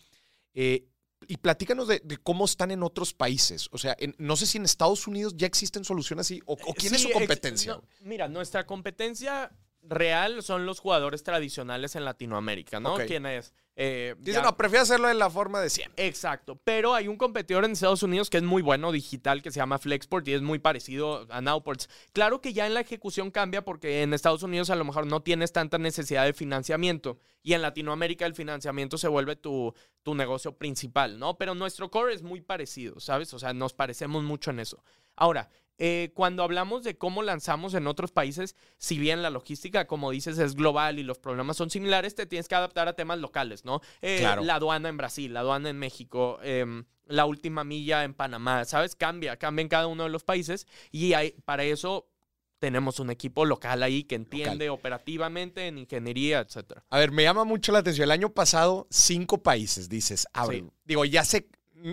Eh, y platícanos de, cómo están en otros países. O sea, no sé si en Estados Unidos ya existen soluciones así, o, quién es su competencia. mira, nuestra competencia real son los jugadores tradicionales en Latinoamérica, ¿no? ¿Quién es? Eh, Dice, no, prefiero hacerlo de la forma de siempre. Exacto, pero hay un competidor en Estados Unidos que es muy bueno, digital, que se llama Flexport y es muy parecido a Nowports. Claro que ya en la ejecución cambia porque en Estados Unidos a lo mejor no tienes tanta necesidad de financiamiento y en Latinoamérica el financiamiento se vuelve tu, tu negocio principal, ¿no? Pero nuestro core es muy parecido, ¿sabes? O sea, nos parecemos mucho en eso. Ahora, eh, cuando hablamos de cómo lanzamos en otros países, si bien la logística, como dices, es global y los problemas son similares, te tienes que adaptar a temas locales, ¿no? Eh, la aduana en Brasil, la aduana en México, em, la última milla en Panamá, ¿sabes? Cambia, cambia en cada uno de los países y hay, para eso tenemos un equipo local ahí que entiende operativamente en ingeniería, etcétera. A ver, me llama mucho la atención. El año pasado, cinco países, dices, Digo, ya sé,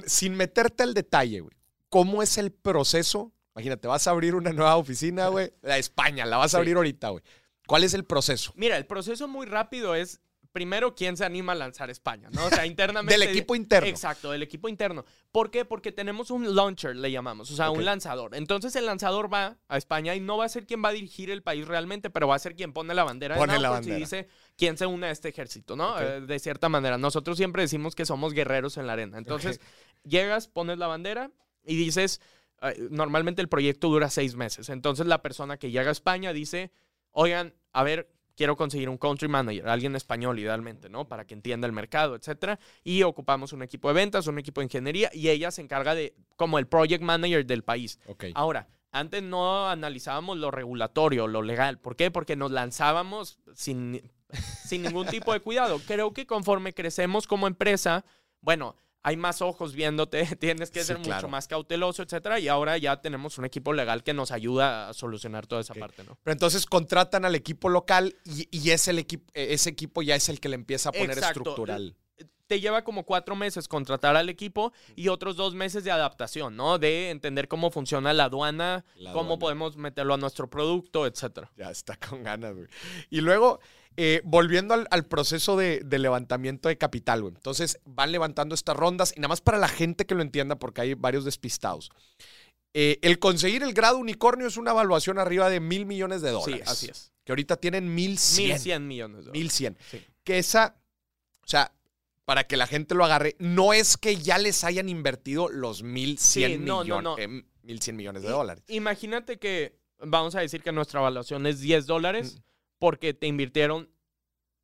sin meterte al detalle, güey, ¿cómo es el proceso Imagínate, vas a abrir una nueva oficina, güey. La España, la vas a abrir ahorita, güey. ¿Cuál es el proceso? Mira, el proceso muy rápido es primero, ¿quién se anima a lanzar España? ¿no? O sea, internamente. del equipo interno. Exacto, del equipo interno. ¿Por qué? Porque tenemos un launcher, le llamamos, o sea, un lanzador. Entonces el lanzador va a España y no va a ser quien va a dirigir el país realmente, pero va a ser quien pone la bandera pone la bandera. y dice quién se une a este ejército, ¿no? Eh, de cierta manera. Nosotros siempre decimos que somos guerreros en la arena. Entonces, llegas, pones la bandera y dices normalmente el proyecto dura seis meses. Entonces la persona que llega a España dice, oigan, a ver, quiero conseguir un country manager, alguien español idealmente, ¿no? Para que entienda el mercado, etcétera. Y ocupamos un equipo de ventas, un equipo de ingeniería y ella se encarga de como el project manager del país. Ahora, antes no analizábamos lo regulatorio, lo legal. ¿Por qué? Porque nos lanzábamos sin, sin ningún tipo de cuidado. Creo que conforme crecemos como empresa, bueno, hay más ojos viéndote, tienes que ser mucho más cauteloso, etcétera. Y ahora ya tenemos un equipo legal que nos ayuda a solucionar toda esa parte, ¿no? Pero entonces contratan al equipo local y, es el equipo, e, ese equipo ya es el que le empieza a poner estructural. Te lleva como cuatro meses contratar al equipo y otros dos meses de adaptación, ¿no? De entender cómo funciona la aduana, cómo podemos meterlo a nuestro producto, etcétera. Ya está con ganas, güey. Y luego, eh, volviendo al, proceso de, levantamiento de capital, güey. Entonces van levantando estas rondas y nada más para la gente que lo entienda, porque hay varios despistados. Eh, el conseguir el grado unicornio es una evaluación arriba de mil millones de dólares. Sí, así es. Que ahorita tienen mil cien. Mil cien millones de dólares. Mil cien. Que esa, o sea, para que la gente lo agarre, no es que ya les hayan invertido los mil cien millones, eh, mil cien millones de dólares. Imagínate que, vamos a decir que nuestra evaluación es 10 dólares. Mm porque te invirtieron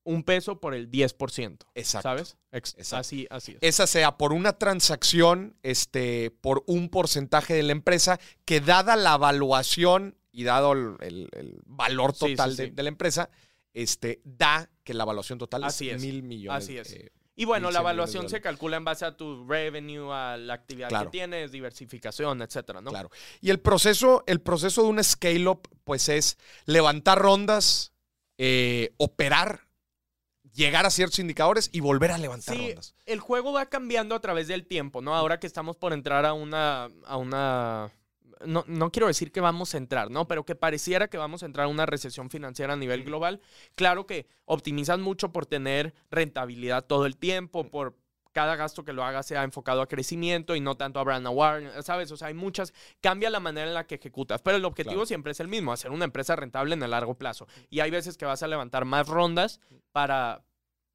un peso por el 10%. Exacto. ¿Sabes? Exacto. Así, así es. Esa sea por una transacción, este, por un porcentaje de la empresa, que dada la evaluación y dado el, valor total de, la empresa, este, da que la evaluación total es, mil millones. Así es. Eh, y bueno, la evaluación se calcula en base a tu revenue, a la actividad que tienes, diversificación, etcétera, ¿no? Claro. Y el proceso, el proceso de un scale-up, pues es levantar rondas, eh, operar, llegar a ciertos indicadores y volver a levantar sí, El juego va cambiando a través del tiempo, ¿no? Ahora que estamos por entrar a una. A una no, no, quiero decir que vamos a entrar, ¿no? Pero que pareciera que vamos a entrar a una recesión financiera a nivel global. Claro que optimizan mucho por tener rentabilidad todo el tiempo, por cada gasto que lo haga sea enfocado a crecimiento y no tanto a brand awareness, ¿sabes? O sea, hay muchas, cambia la manera en la que ejecutas, pero el objetivo siempre es el mismo, hacer una empresa rentable en el largo plazo. Y hay veces que vas a levantar más rondas para,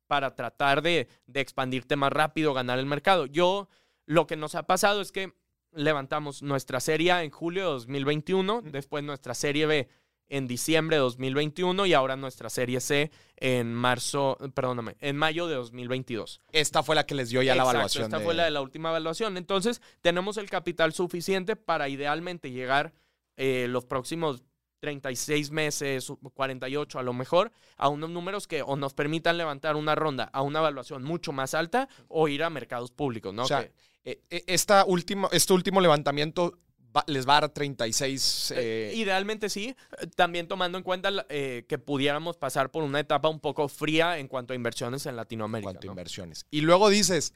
para tratar de, de expandirte más rápido, ganar el mercado. Yo, lo que nos ha pasado es que levantamos nuestra serie A en julio de 2021, después nuestra serie B en diciembre de 2021 y ahora nuestra serie C en marzo, perdóname, en mayo de 2022. Esta fue la que les dio ya la evaluación. Esta fue la de la última evaluación. Entonces, tenemos el capital suficiente para idealmente llegar eh, los próximos 36 meses, 48 a lo mejor, a unos números que o nos permitan levantar una ronda a una evaluación mucho más alta o ir a mercados públicos, ¿no? O sea, Que- eh, eh, esta última, este último levantamiento va- les va a dar 36. eh, eh, idealmente sí, también tomando en cuenta eh, que pudiéramos pasar por una etapa un poco fría en cuanto a inversiones en en Latinoamérica. cuanto a inversiones. Y luego dices,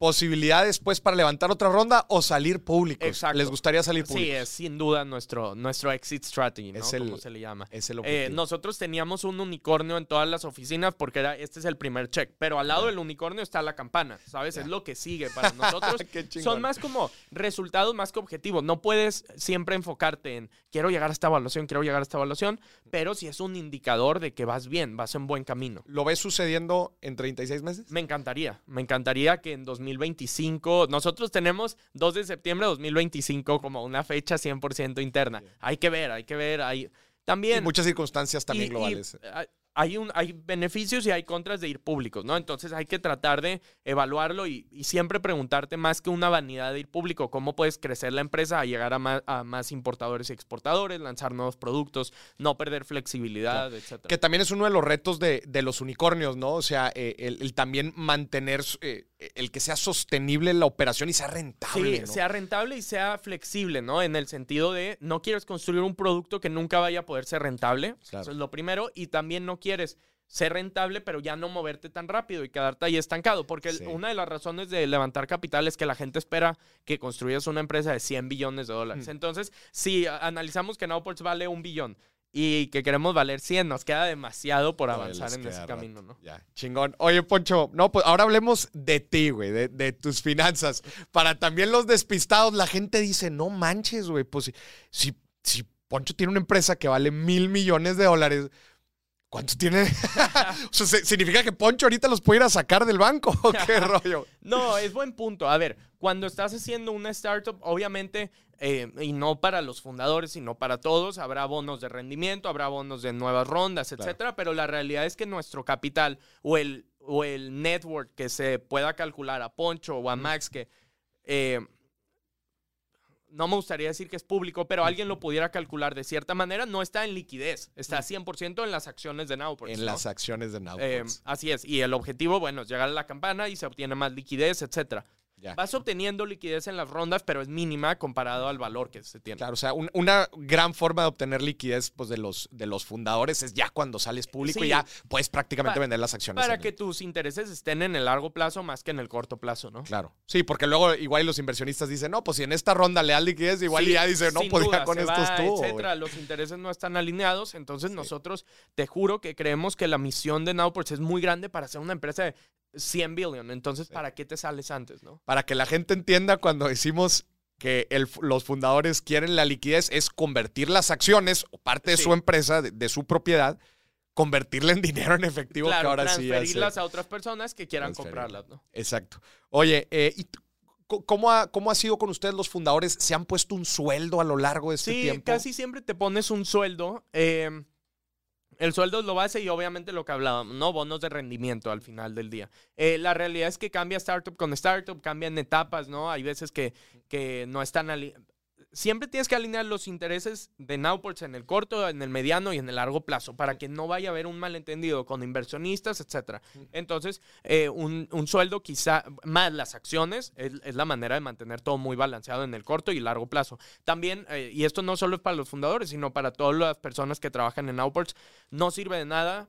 posibilidad después para levantar otra ronda o salir públicos. Exacto. Les gustaría salir públicos. Sí, es sin duda nuestro, nuestro exit strategy, ¿no? Es el- Como se le llama. Es el Eh, objetivo. nosotros teníamos un unicornio en todas las oficinas porque era, este es el primer check, pero al lado del unicornio está la campana, ¿sabes? Es lo que sigue para nosotros. Qué. Son más como resultados más que objetivos. No puedes siempre enfocarte en quiero llegar a esta evaluación, quiero llegar a esta evaluación, pero si es un indicador de que vas bien, vas en buen camino. ¿Lo ves sucediendo en 36 meses? Me encantaría, me encantaría que en 2025, nosotros tenemos 2 de septiembre de 2025 como una fecha 100% interna. Hay que ver, hay que ver, hay Y también muchas circunstancias también y- y, globales. ah, hay, un, hay beneficios y hay contras de ir públicos, ¿no? Entonces hay que tratar de evaluarlo y, y siempre preguntarte más que una vanidad de ir público, cómo puedes crecer la empresa a llegar a más, a más importadores y exportadores, lanzar nuevos productos, no perder flexibilidad, etcétera. Que también es uno de los retos de, de los unicornios, ¿no? O sea, eh, el, el también mantener, eh, el que sea sostenible la operación y sea rentable. Sí, ¿no? sea rentable y sea flexible, ¿no? En el sentido de no quieres construir un producto que nunca vaya a poder ser rentable. Claro. Eso es lo primero. Y también no quieres ser rentable, pero ya no moverte tan rápido y quedarte ahí estancado. Porque Sí. una de las razones de levantar capital es que la gente espera que construyas una empresa de 100 billones de dólares. Mm. Entonces, si analizamos que Nowports vale un billón y que queremos valer 100, nos queda demasiado por avanzar en ese rato. camino, ¿no? Ya, chingón. Oye, Poncho, no, pues ahora hablemos de ti, güey, de, de tus finanzas. Para también los despistados, la gente dice, no manches, güey, pues si, si, si Poncho tiene una empresa que vale mil millones de dólares, ¿cuánto tiene? o sea, ¿se- ¿significa que Poncho ahorita los puede ir a sacar del banco? ¿O qué rollo? No, es buen punto. A ver, cuando estás haciendo una startup, obviamente, eh, y no para los fundadores, sino para todos, habrá bonos de rendimiento, habrá bonos de nuevas rondas, Claro. etcétera. Pero la realidad es que nuestro capital o el, o el network que se pueda calcular a Poncho o a Max, que eh, no me gustaría decir que es público, pero alguien lo pudiera calcular de cierta manera, no está en liquidez, está 100% en las acciones de Nowports. en ¿no? las acciones de Eh, Nowports. así es. Y el objetivo, bueno, es llegar a la campana y se obtiene más liquidez, etcétera. Ya. Vas obteniendo liquidez en las rondas, pero es mínima comparado al valor que se tiene. Claro, o sea, un- una gran forma de obtener liquidez pues, de, los, de los fundadores es ya cuando sales público Sí. y ya puedes prácticamente Pa- vender las acciones. Para que tus intereses estén en el largo plazo más que en el corto plazo, ¿no? Claro. Sí, porque luego igual los inversionistas dicen, no, pues si en esta ronda le das liquidez, igual Sí, y ya dice, no, pues ya duda, con se esto va, estuvo. güey". etcétera. Los intereses no están alineados, entonces Sí. nosotros te juro que creemos que la misión de Nowports es muy grande para ser una empresa de 100 billion. Entonces, Sí. ¿para qué te sales antes, no? Para que la gente entienda cuando decimos que el- los fundadores quieren la liquidez, es convertir las acciones o parte de Sí. su empresa, de, de su propiedad, convertirla en dinero en efectivo, que ahora sí ya se- transferirlas a otras personas que quieran Transferirlas. comprarlas, ¿no? Exacto. Oye, eh, ¿y ¿cómo ha, ¿cómo ha sido con ustedes los fundadores? ¿Se han puesto un sueldo a lo largo de este Sí, tiempo? casi siempre te pones un sueldo. eh, el sueldo es lo base y obviamente lo que hablábamos, ¿no? Bonos de rendimiento al final del día. Eh, la realidad es que cambia startup con startup, cambian etapas, ¿no? Hay veces que, que no están... Siempre tienes que alinear los intereses de Nowports en el corto, en el mediano y en el largo plazo para que no vaya a haber un malentendido con inversionistas, etcétera. Entonces, eh, un, un sueldo quizá más las acciones es, es la manera de mantener todo muy balanceado en el corto y largo plazo. También, eh, y esto no solo es para los fundadores, sino para todas las personas que trabajan en Outports, no sirve de nada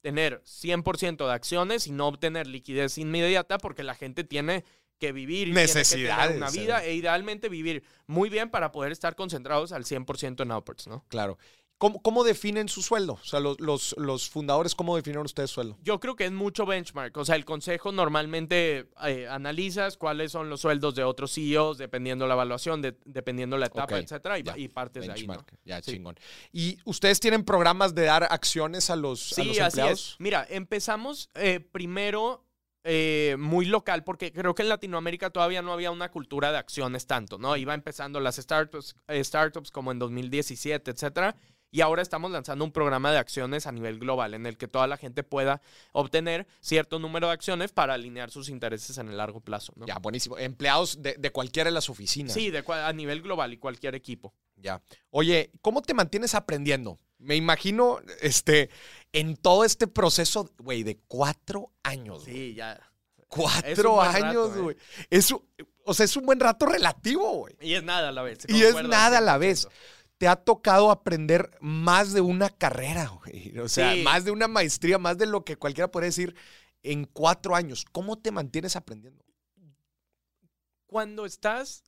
tener 100% de acciones y no obtener liquidez inmediata porque la gente tiene que vivir y que Necesidades, una vida e idealmente vivir muy bien para poder estar concentrados al 100% en Outports, ¿no? Claro. ¿Cómo, cómo definen su sueldo? O sea, los, los, los fundadores, ¿cómo definen ustedes sueldo? Yo creo que es mucho benchmark. O sea, el consejo normalmente eh, analizas cuáles son los sueldos de otros CEOs, dependiendo la evaluación, de- dependiendo la etapa, etcétera, y, ya. y partes de ahí. ¿no? Benchmark. Ya, Sí. chingón. ¿Y ustedes tienen programas de dar acciones a los, a los así empleados? es. Mira, empezamos eh, primero eh, muy local, porque creo que en Latinoamérica todavía no había una cultura de acciones tanto, ¿no? Iba empezando las startups, eh, startups como en 2017, etcétera. Y ahora estamos lanzando un programa de acciones a nivel global en el que toda la gente pueda obtener cierto número de acciones para alinear sus intereses en el largo plazo. ¿no? Ya, buenísimo. Empleados de, de cualquiera de las oficinas. Sí, de, a nivel global y cualquier equipo. Ya. Oye, ¿cómo te mantienes aprendiendo? Me imagino, este, en todo este proceso, güey, de cuatro años. Sí, ya. Cuatro años, ¿eh? güey. o sea, es un buen rato relativo, güey. Y es nada a la vez. Y es nada a la vez. Te ha tocado aprender más de una carrera, güey. O sea, más de una maestría, más de lo que cualquiera puede decir en cuatro años. ¿Cómo te mantienes aprendiendo? Cuando estás,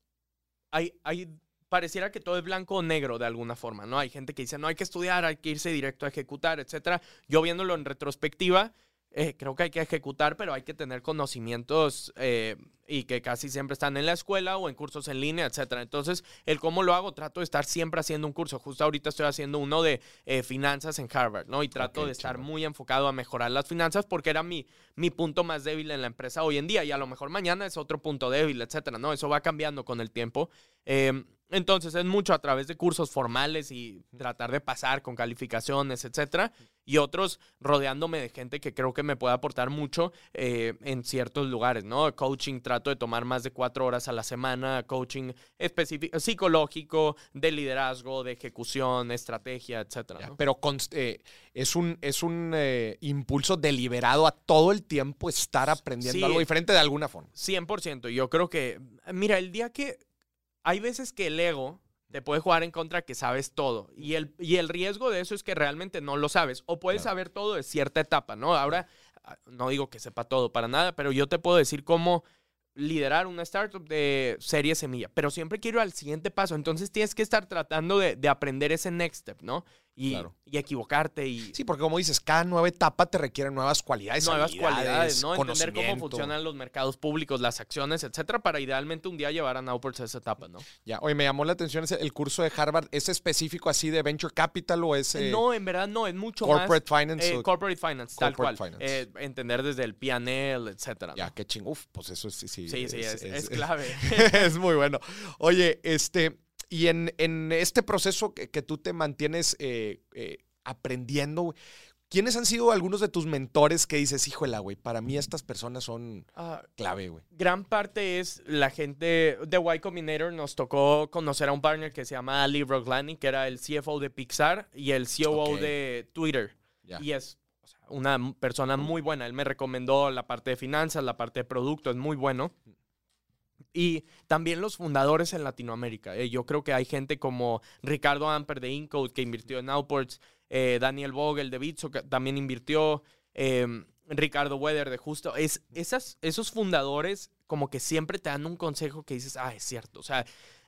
hay, hay pareciera que todo es blanco o negro de alguna forma, ¿no? Hay gente que dice, no hay que estudiar, hay que irse directo a ejecutar, etcétera. Yo viéndolo en retrospectiva, eh, creo que hay que ejecutar, pero hay que tener conocimientos eh, y que casi siempre están en la escuela o en cursos en línea, etcétera. Entonces, el cómo lo hago, trato de estar siempre haciendo un curso. Justo ahorita estoy haciendo uno de eh, finanzas en Harvard, ¿no? Y trato de estar muy enfocado a mejorar las finanzas porque era mi, mi punto más débil en la empresa hoy en día y a lo mejor mañana es otro punto débil, etcétera, ¿no? Eso va cambiando con el tiempo. Entonces es mucho a través de cursos formales y tratar de pasar con calificaciones, etcétera, y otros rodeándome de gente que creo que me puede aportar mucho eh, en ciertos lugares, ¿no? Coaching, trato de tomar más de cuatro horas a la semana, coaching específico, psicológico, de liderazgo, de ejecución, estrategia, etcétera. Pero eh, es un, es un eh, impulso deliberado a todo el tiempo estar aprendiendo algo diferente de alguna forma. 100%. Yo creo que, mira, el día que hay veces que el ego te puede jugar en contra que sabes todo. Y el, y el riesgo de eso es que realmente no lo sabes. O puedes saber todo de cierta etapa, ¿no? Ahora, ah, no digo que sepa todo para nada, pero yo te puedo decir cómo liderar una startup de serie semilla, pero siempre quiero ir al siguiente paso. Entonces tienes que estar tratando de, de aprender ese next step, ¿no? Y, equivocarte. Y, sí, porque como dices, cada nueva etapa te requiere nuevas cualidades. Nuevas cualidades, ¿no? Entender cómo funcionan los mercados públicos, las acciones, etcétera, para idealmente un día llevar a Nowports a esa etapa, ¿no? Ya, oye, me llamó la atención el curso de Harvard. ¿Es específico así de Venture Capital o es. Eh, no, en verdad no, es mucho corporate más. Finance eh, corporate Finance, tal cual. Eh, entender desde el PNL, etcétera. Ya, qué ching. Uf, pues eso sí. Sí, sí, es, es clave. es muy bueno. Oye, este. Y en, en este proceso que, que, tú te mantienes eh, eh, aprendiendo, ¿quiénes han sido algunos de tus mentores que dices, híjole, güey, para mí estas personas son ah, clave, güey? Gran parte es la gente de Y Combinator. Nos tocó conocer a un partner que se llama Ali Roglani, que era el CFO de Pixar y el COO de Twitter. Y es una persona muy buena. Él me recomendó la parte de finanzas, la parte de producto, es muy bueno. Y también los fundadores en Latinoamérica. Eh, yo creo que hay gente como Ricardo Amper de Incode que invirtió en Outports, eh, Daniel Vogel de Bitso, que también invirtió, em, Ricardo Weather de Justo. Es, esas, esos fundadores como que siempre te dan un consejo que dices, ah, es cierto. O sea,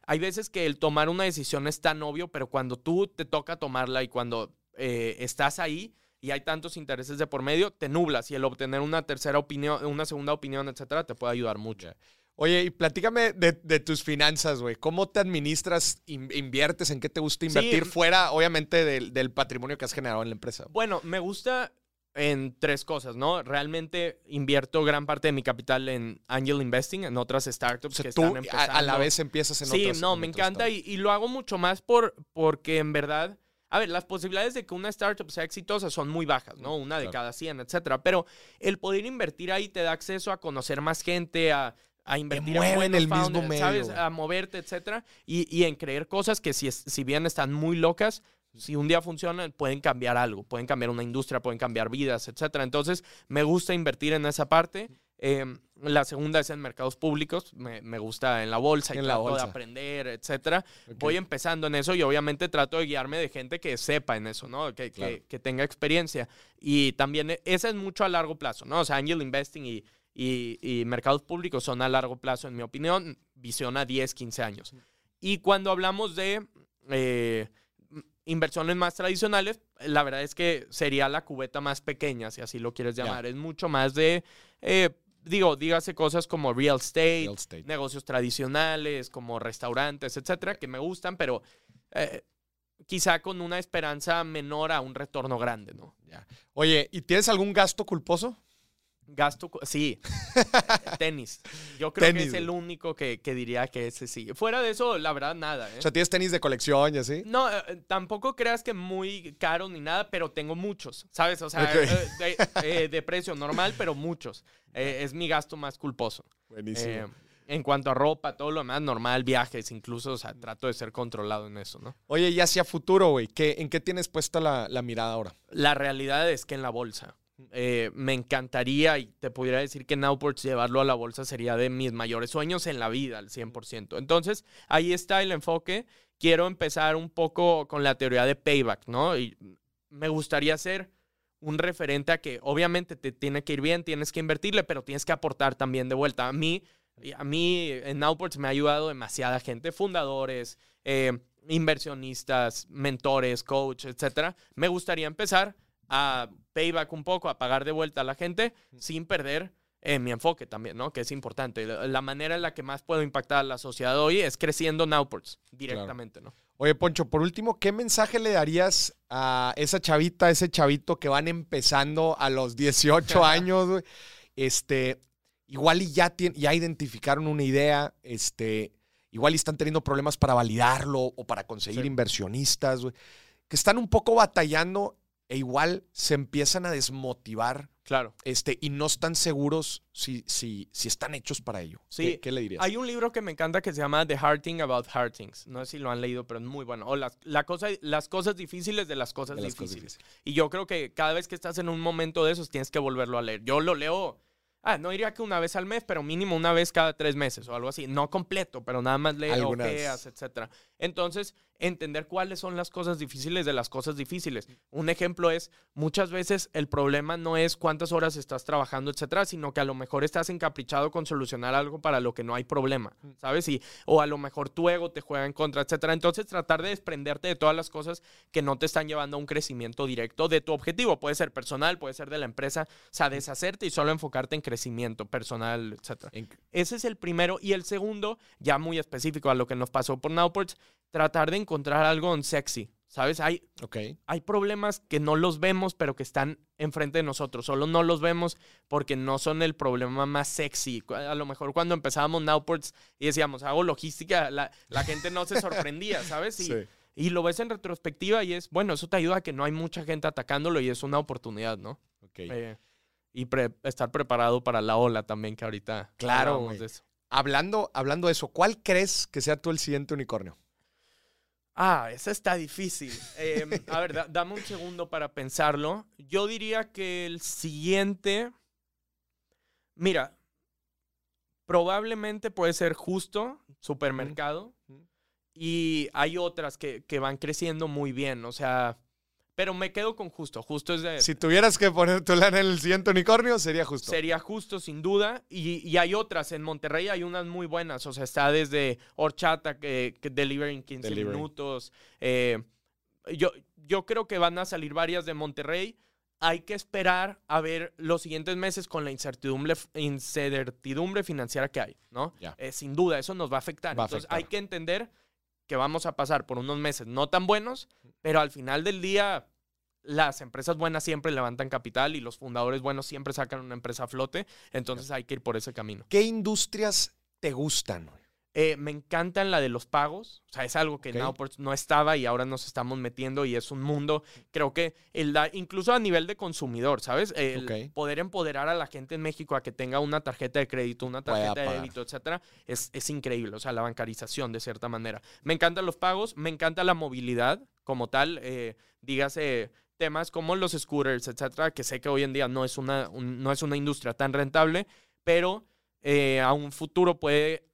hay veces que el tomar una decisión es tan obvio, pero cuando tú te toca tomarla y cuando eh, estás ahí y hay tantos intereses de por medio, te nublas y el obtener una tercera opinión, una segunda opinión, etcétera, te puede ayudar mucho. Oye, y platícame de, tus finanzas, güey. ¿Cómo te administras, inviertes, en qué te gusta invertir fuera, obviamente, del, patrimonio que has generado en la empresa? Bueno, me gusta en tres cosas, ¿no? Realmente invierto gran parte de mi capital en angel investing, en otras startups que están empezando. A, la vez empiezas en sí, Sí, no, me encanta y, lo hago mucho más por, porque en verdad... A ver, las posibilidades de que una startup sea exitosa son muy bajas, ¿no? Una de cada 100, etcétera. Pero el poder invertir ahí te da acceso a conocer más gente, a a invertir en, el mismo medio. ¿sabes? A moverte, etcétera. Y, y, en creer cosas que si, si bien están muy locas, si un día funcionan, pueden cambiar algo, pueden cambiar una industria, pueden cambiar vidas, etcétera. Entonces, me gusta invertir en esa parte. Em, la segunda es en mercados públicos. Me, me gusta en la bolsa y en trato la bolsa. de aprender, etcétera. Voy empezando en eso y obviamente trato de guiarme de gente que sepa en eso, ¿no? Que, que, que, tenga experiencia. Y también e, esa es mucho a largo plazo, ¿no? O sea, angel investing y y, mercados públicos son a largo plazo, en mi opinión, visión a 10, 15 años. Y cuando hablamos de eh, inversiones más tradicionales, la verdad es que sería la cubeta más pequeña, si así lo quieres llamar. Es mucho más de, eh, digo, dígase cosas como real estate, negocios tradicionales, como restaurantes, etcétera, que me gustan, pero eh, quizá con una esperanza menor a un retorno grande, ¿no? Oye, ¿y tienes algún gasto culposo? Gasto, sí, tenis. Yo creo que es el único que, diría que ese sí. Fuera de eso, la verdad, nada. ¿eh? O sea, ¿tienes tenis de colección y así? No, eh, tampoco creas que muy caro ni nada, pero tengo muchos, ¿sabes? O sea, eh, de, precio normal, pero muchos. es mi gasto más culposo. Buenísimo. en cuanto a ropa, todo lo demás, normal, viajes, incluso, o sea, trato de ser controlado en eso, ¿no? Oye, y hacia futuro, güey, ¿en qué tienes puesta la, la mirada ahora? La realidad es que en la bolsa. Eh, me encantaría y te pudiera decir que Nowports llevarlo a la bolsa sería de mis mayores sueños en la vida, al 100%. Entonces, ahí está el enfoque. Quiero empezar un poco con la teoría de payback, ¿no? Y me gustaría ser un referente a que obviamente te tiene que ir bien, tienes que invertirle, pero tienes que aportar también de vuelta. A mí, a mí en Nowports me ha ayudado demasiada gente, fundadores, eh, inversionistas, mentores, coach, etcétera. Me gustaría empezar a payback un poco, a pagar de vuelta a la gente sin perder eh, mi enfoque también, ¿no? Que es importante. La, manera en la que más puedo impactar a la sociedad hoy es creciendo Nowports directamente, ¿no? Oye, Poncho, por último, ¿qué mensaje le darías a esa chavita, a ese chavito que van empezando a los 18 años, Este, igual y ya, ya identificaron una idea, este, igual y están teniendo problemas para validarlo o para conseguir inversionistas, que están un poco batallando e igual se empiezan a desmotivar. Claro. Este, y no están seguros si, si, si están hechos para ello. Sí. ¿Qué, le dirías? Hay un libro que me encanta que se llama The Hard Thing About Hard Things. No sé si lo han leído, pero es muy bueno. O las, la cosa, las cosas difíciles de las cosas difíciles. Y yo creo que cada vez que estás en un momento de esos tienes que volverlo a leer. Yo lo leo ah, no diría que una vez al mes, pero mínimo una vez cada tres meses o algo así. No completo, pero nada más leo, ojeas, etc. Entonces, entender cuáles son las cosas difíciles de las cosas difíciles. Un ejemplo es, muchas veces el problema no es cuántas horas estás trabajando, etcétera, sino que a lo mejor estás encaprichado con solucionar algo para lo que no hay problema, ¿sabes? Y, o a lo mejor tu ego te juega en contra, etcétera. Entonces, tratar de desprenderte de todas las cosas que no te están llevando a un crecimiento directo de tu objetivo. Puede ser personal, puede ser de la empresa, o sea, deshacerte y solo enfocarte en crecimiento personal, etcétera. Ese es el primero. Y el segundo, ya muy específico a lo que nos pasó por Nowports, tratar de encontrar algo en sexy. ¿Sabes? Hay, hay problemas que no los vemos, pero que están enfrente de nosotros. Solo no los vemos porque no son el problema más sexy. A lo mejor cuando empezábamos Nowports y decíamos, hago logística, la, gente no se sorprendía, ¿sabes? Y, y, lo ves en retrospectiva y es, bueno, eso te ayuda a que no hay mucha gente atacándolo y es una oportunidad, ¿no? Ok. Eh, y estar preparado para la ola también, que ahorita claro, de eso. Hablando, hablando de eso, ¿cuál crees que sea tú el siguiente unicornio? Ah, esa está difícil. Em, a ver, dame un segundo para pensarlo. Yo diría que el siguiente. Mira, probablemente puede ser justo, supermercado. Y hay otras que, que van creciendo muy bien. O sea, pero me quedo con justo. Justo es de. Si tuvieras que poner tu lana en el siguiente unicornio, sería justo. Sería justo, sin duda. Y, hay otras. En Monterrey hay unas muy buenas. O sea, está desde Horchata, que, que deliver en 15 minutos. Eh, yo, yo creo que van a salir varias de Monterrey. Hay que esperar a ver los siguientes meses con la incertidumbre, incertidumbre financiera que hay, ¿no? Eh, sin duda, eso nos va a afectar. Entonces, hay que entender que vamos a pasar por unos meses no tan buenos, pero al final del día las empresas buenas siempre levantan capital y los fundadores buenos siempre sacan una empresa a flote, entonces hay que ir por ese camino. ¿Qué industrias te gustan? Eh, me encantan la de los pagos. O sea, es algo que no estaba y ahora nos estamos metiendo y es un mundo, creo que el incluso a nivel de consumidor, ¿sabes? El poder empoderar a la gente en México a que tenga una tarjeta de crédito, una tarjeta de débito, etcétera, es, es increíble. O sea, la bancarización de cierta manera. Me encantan los pagos, me encanta la movilidad como tal. Eh, dígase temas como los scooters, etcétera, que sé que hoy en día no es una, no es una industria tan rentable, pero eh, a un futuro puede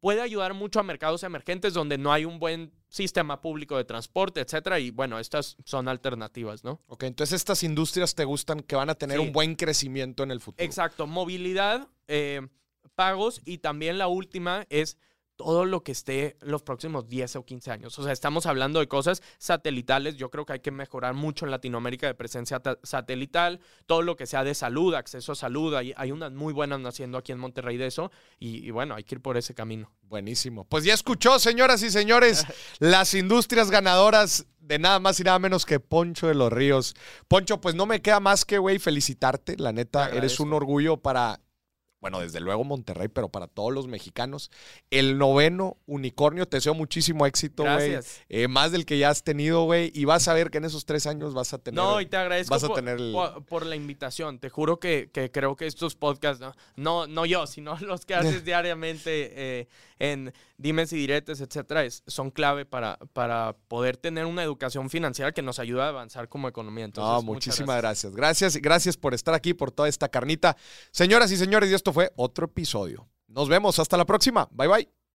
puede ayudar mucho a mercados emergentes donde no hay un buen sistema público de transporte, etcétera. Y bueno, estas son alternativas, ¿no? Ok, entonces estas industrias te gustan que van a tener un buen crecimiento en el futuro. Exacto, movilidad, eh, pagos y también la última es todo lo que esté los próximos 10 o 15 años. O sea, estamos hablando de cosas satelitales. Yo creo que hay que mejorar mucho en Latinoamérica de presencia satelital, todo lo que sea de salud, acceso a salud. Hay, hay unas muy buenas naciendo aquí en Monterrey de eso y, y bueno, hay que ir por ese camino. Buenísimo. Pues ya escuchó, señoras y señores, las industrias ganadoras de nada más y nada menos que Poncho de los Ríos. Poncho, pues no me queda más que, güey, felicitarte. La neta, eres un orgullo para bueno, desde luego Monterrey, pero para todos los mexicanos. El noveno unicornio, te deseo muchísimo éxito, güey. Eh, más del que ya has tenido, güey. Y vas a ver que en esos tres años vas a tener. No, y te agradezco vas a por, tener por, la invitación. Te juro que, creo que estos podcasts, no, no, yo, sino los que haces diariamente eh, en dimes y diretes, etcétera, son clave para, para poder tener una educación financiera que nos ayuda a avanzar como economía. Entonces, no, muchísimas gracias. gracias. Gracias, por estar aquí, por toda esta carnita. Señoras y señores, y fue otro episodio. Nos vemos, hasta la próxima. Bye bye.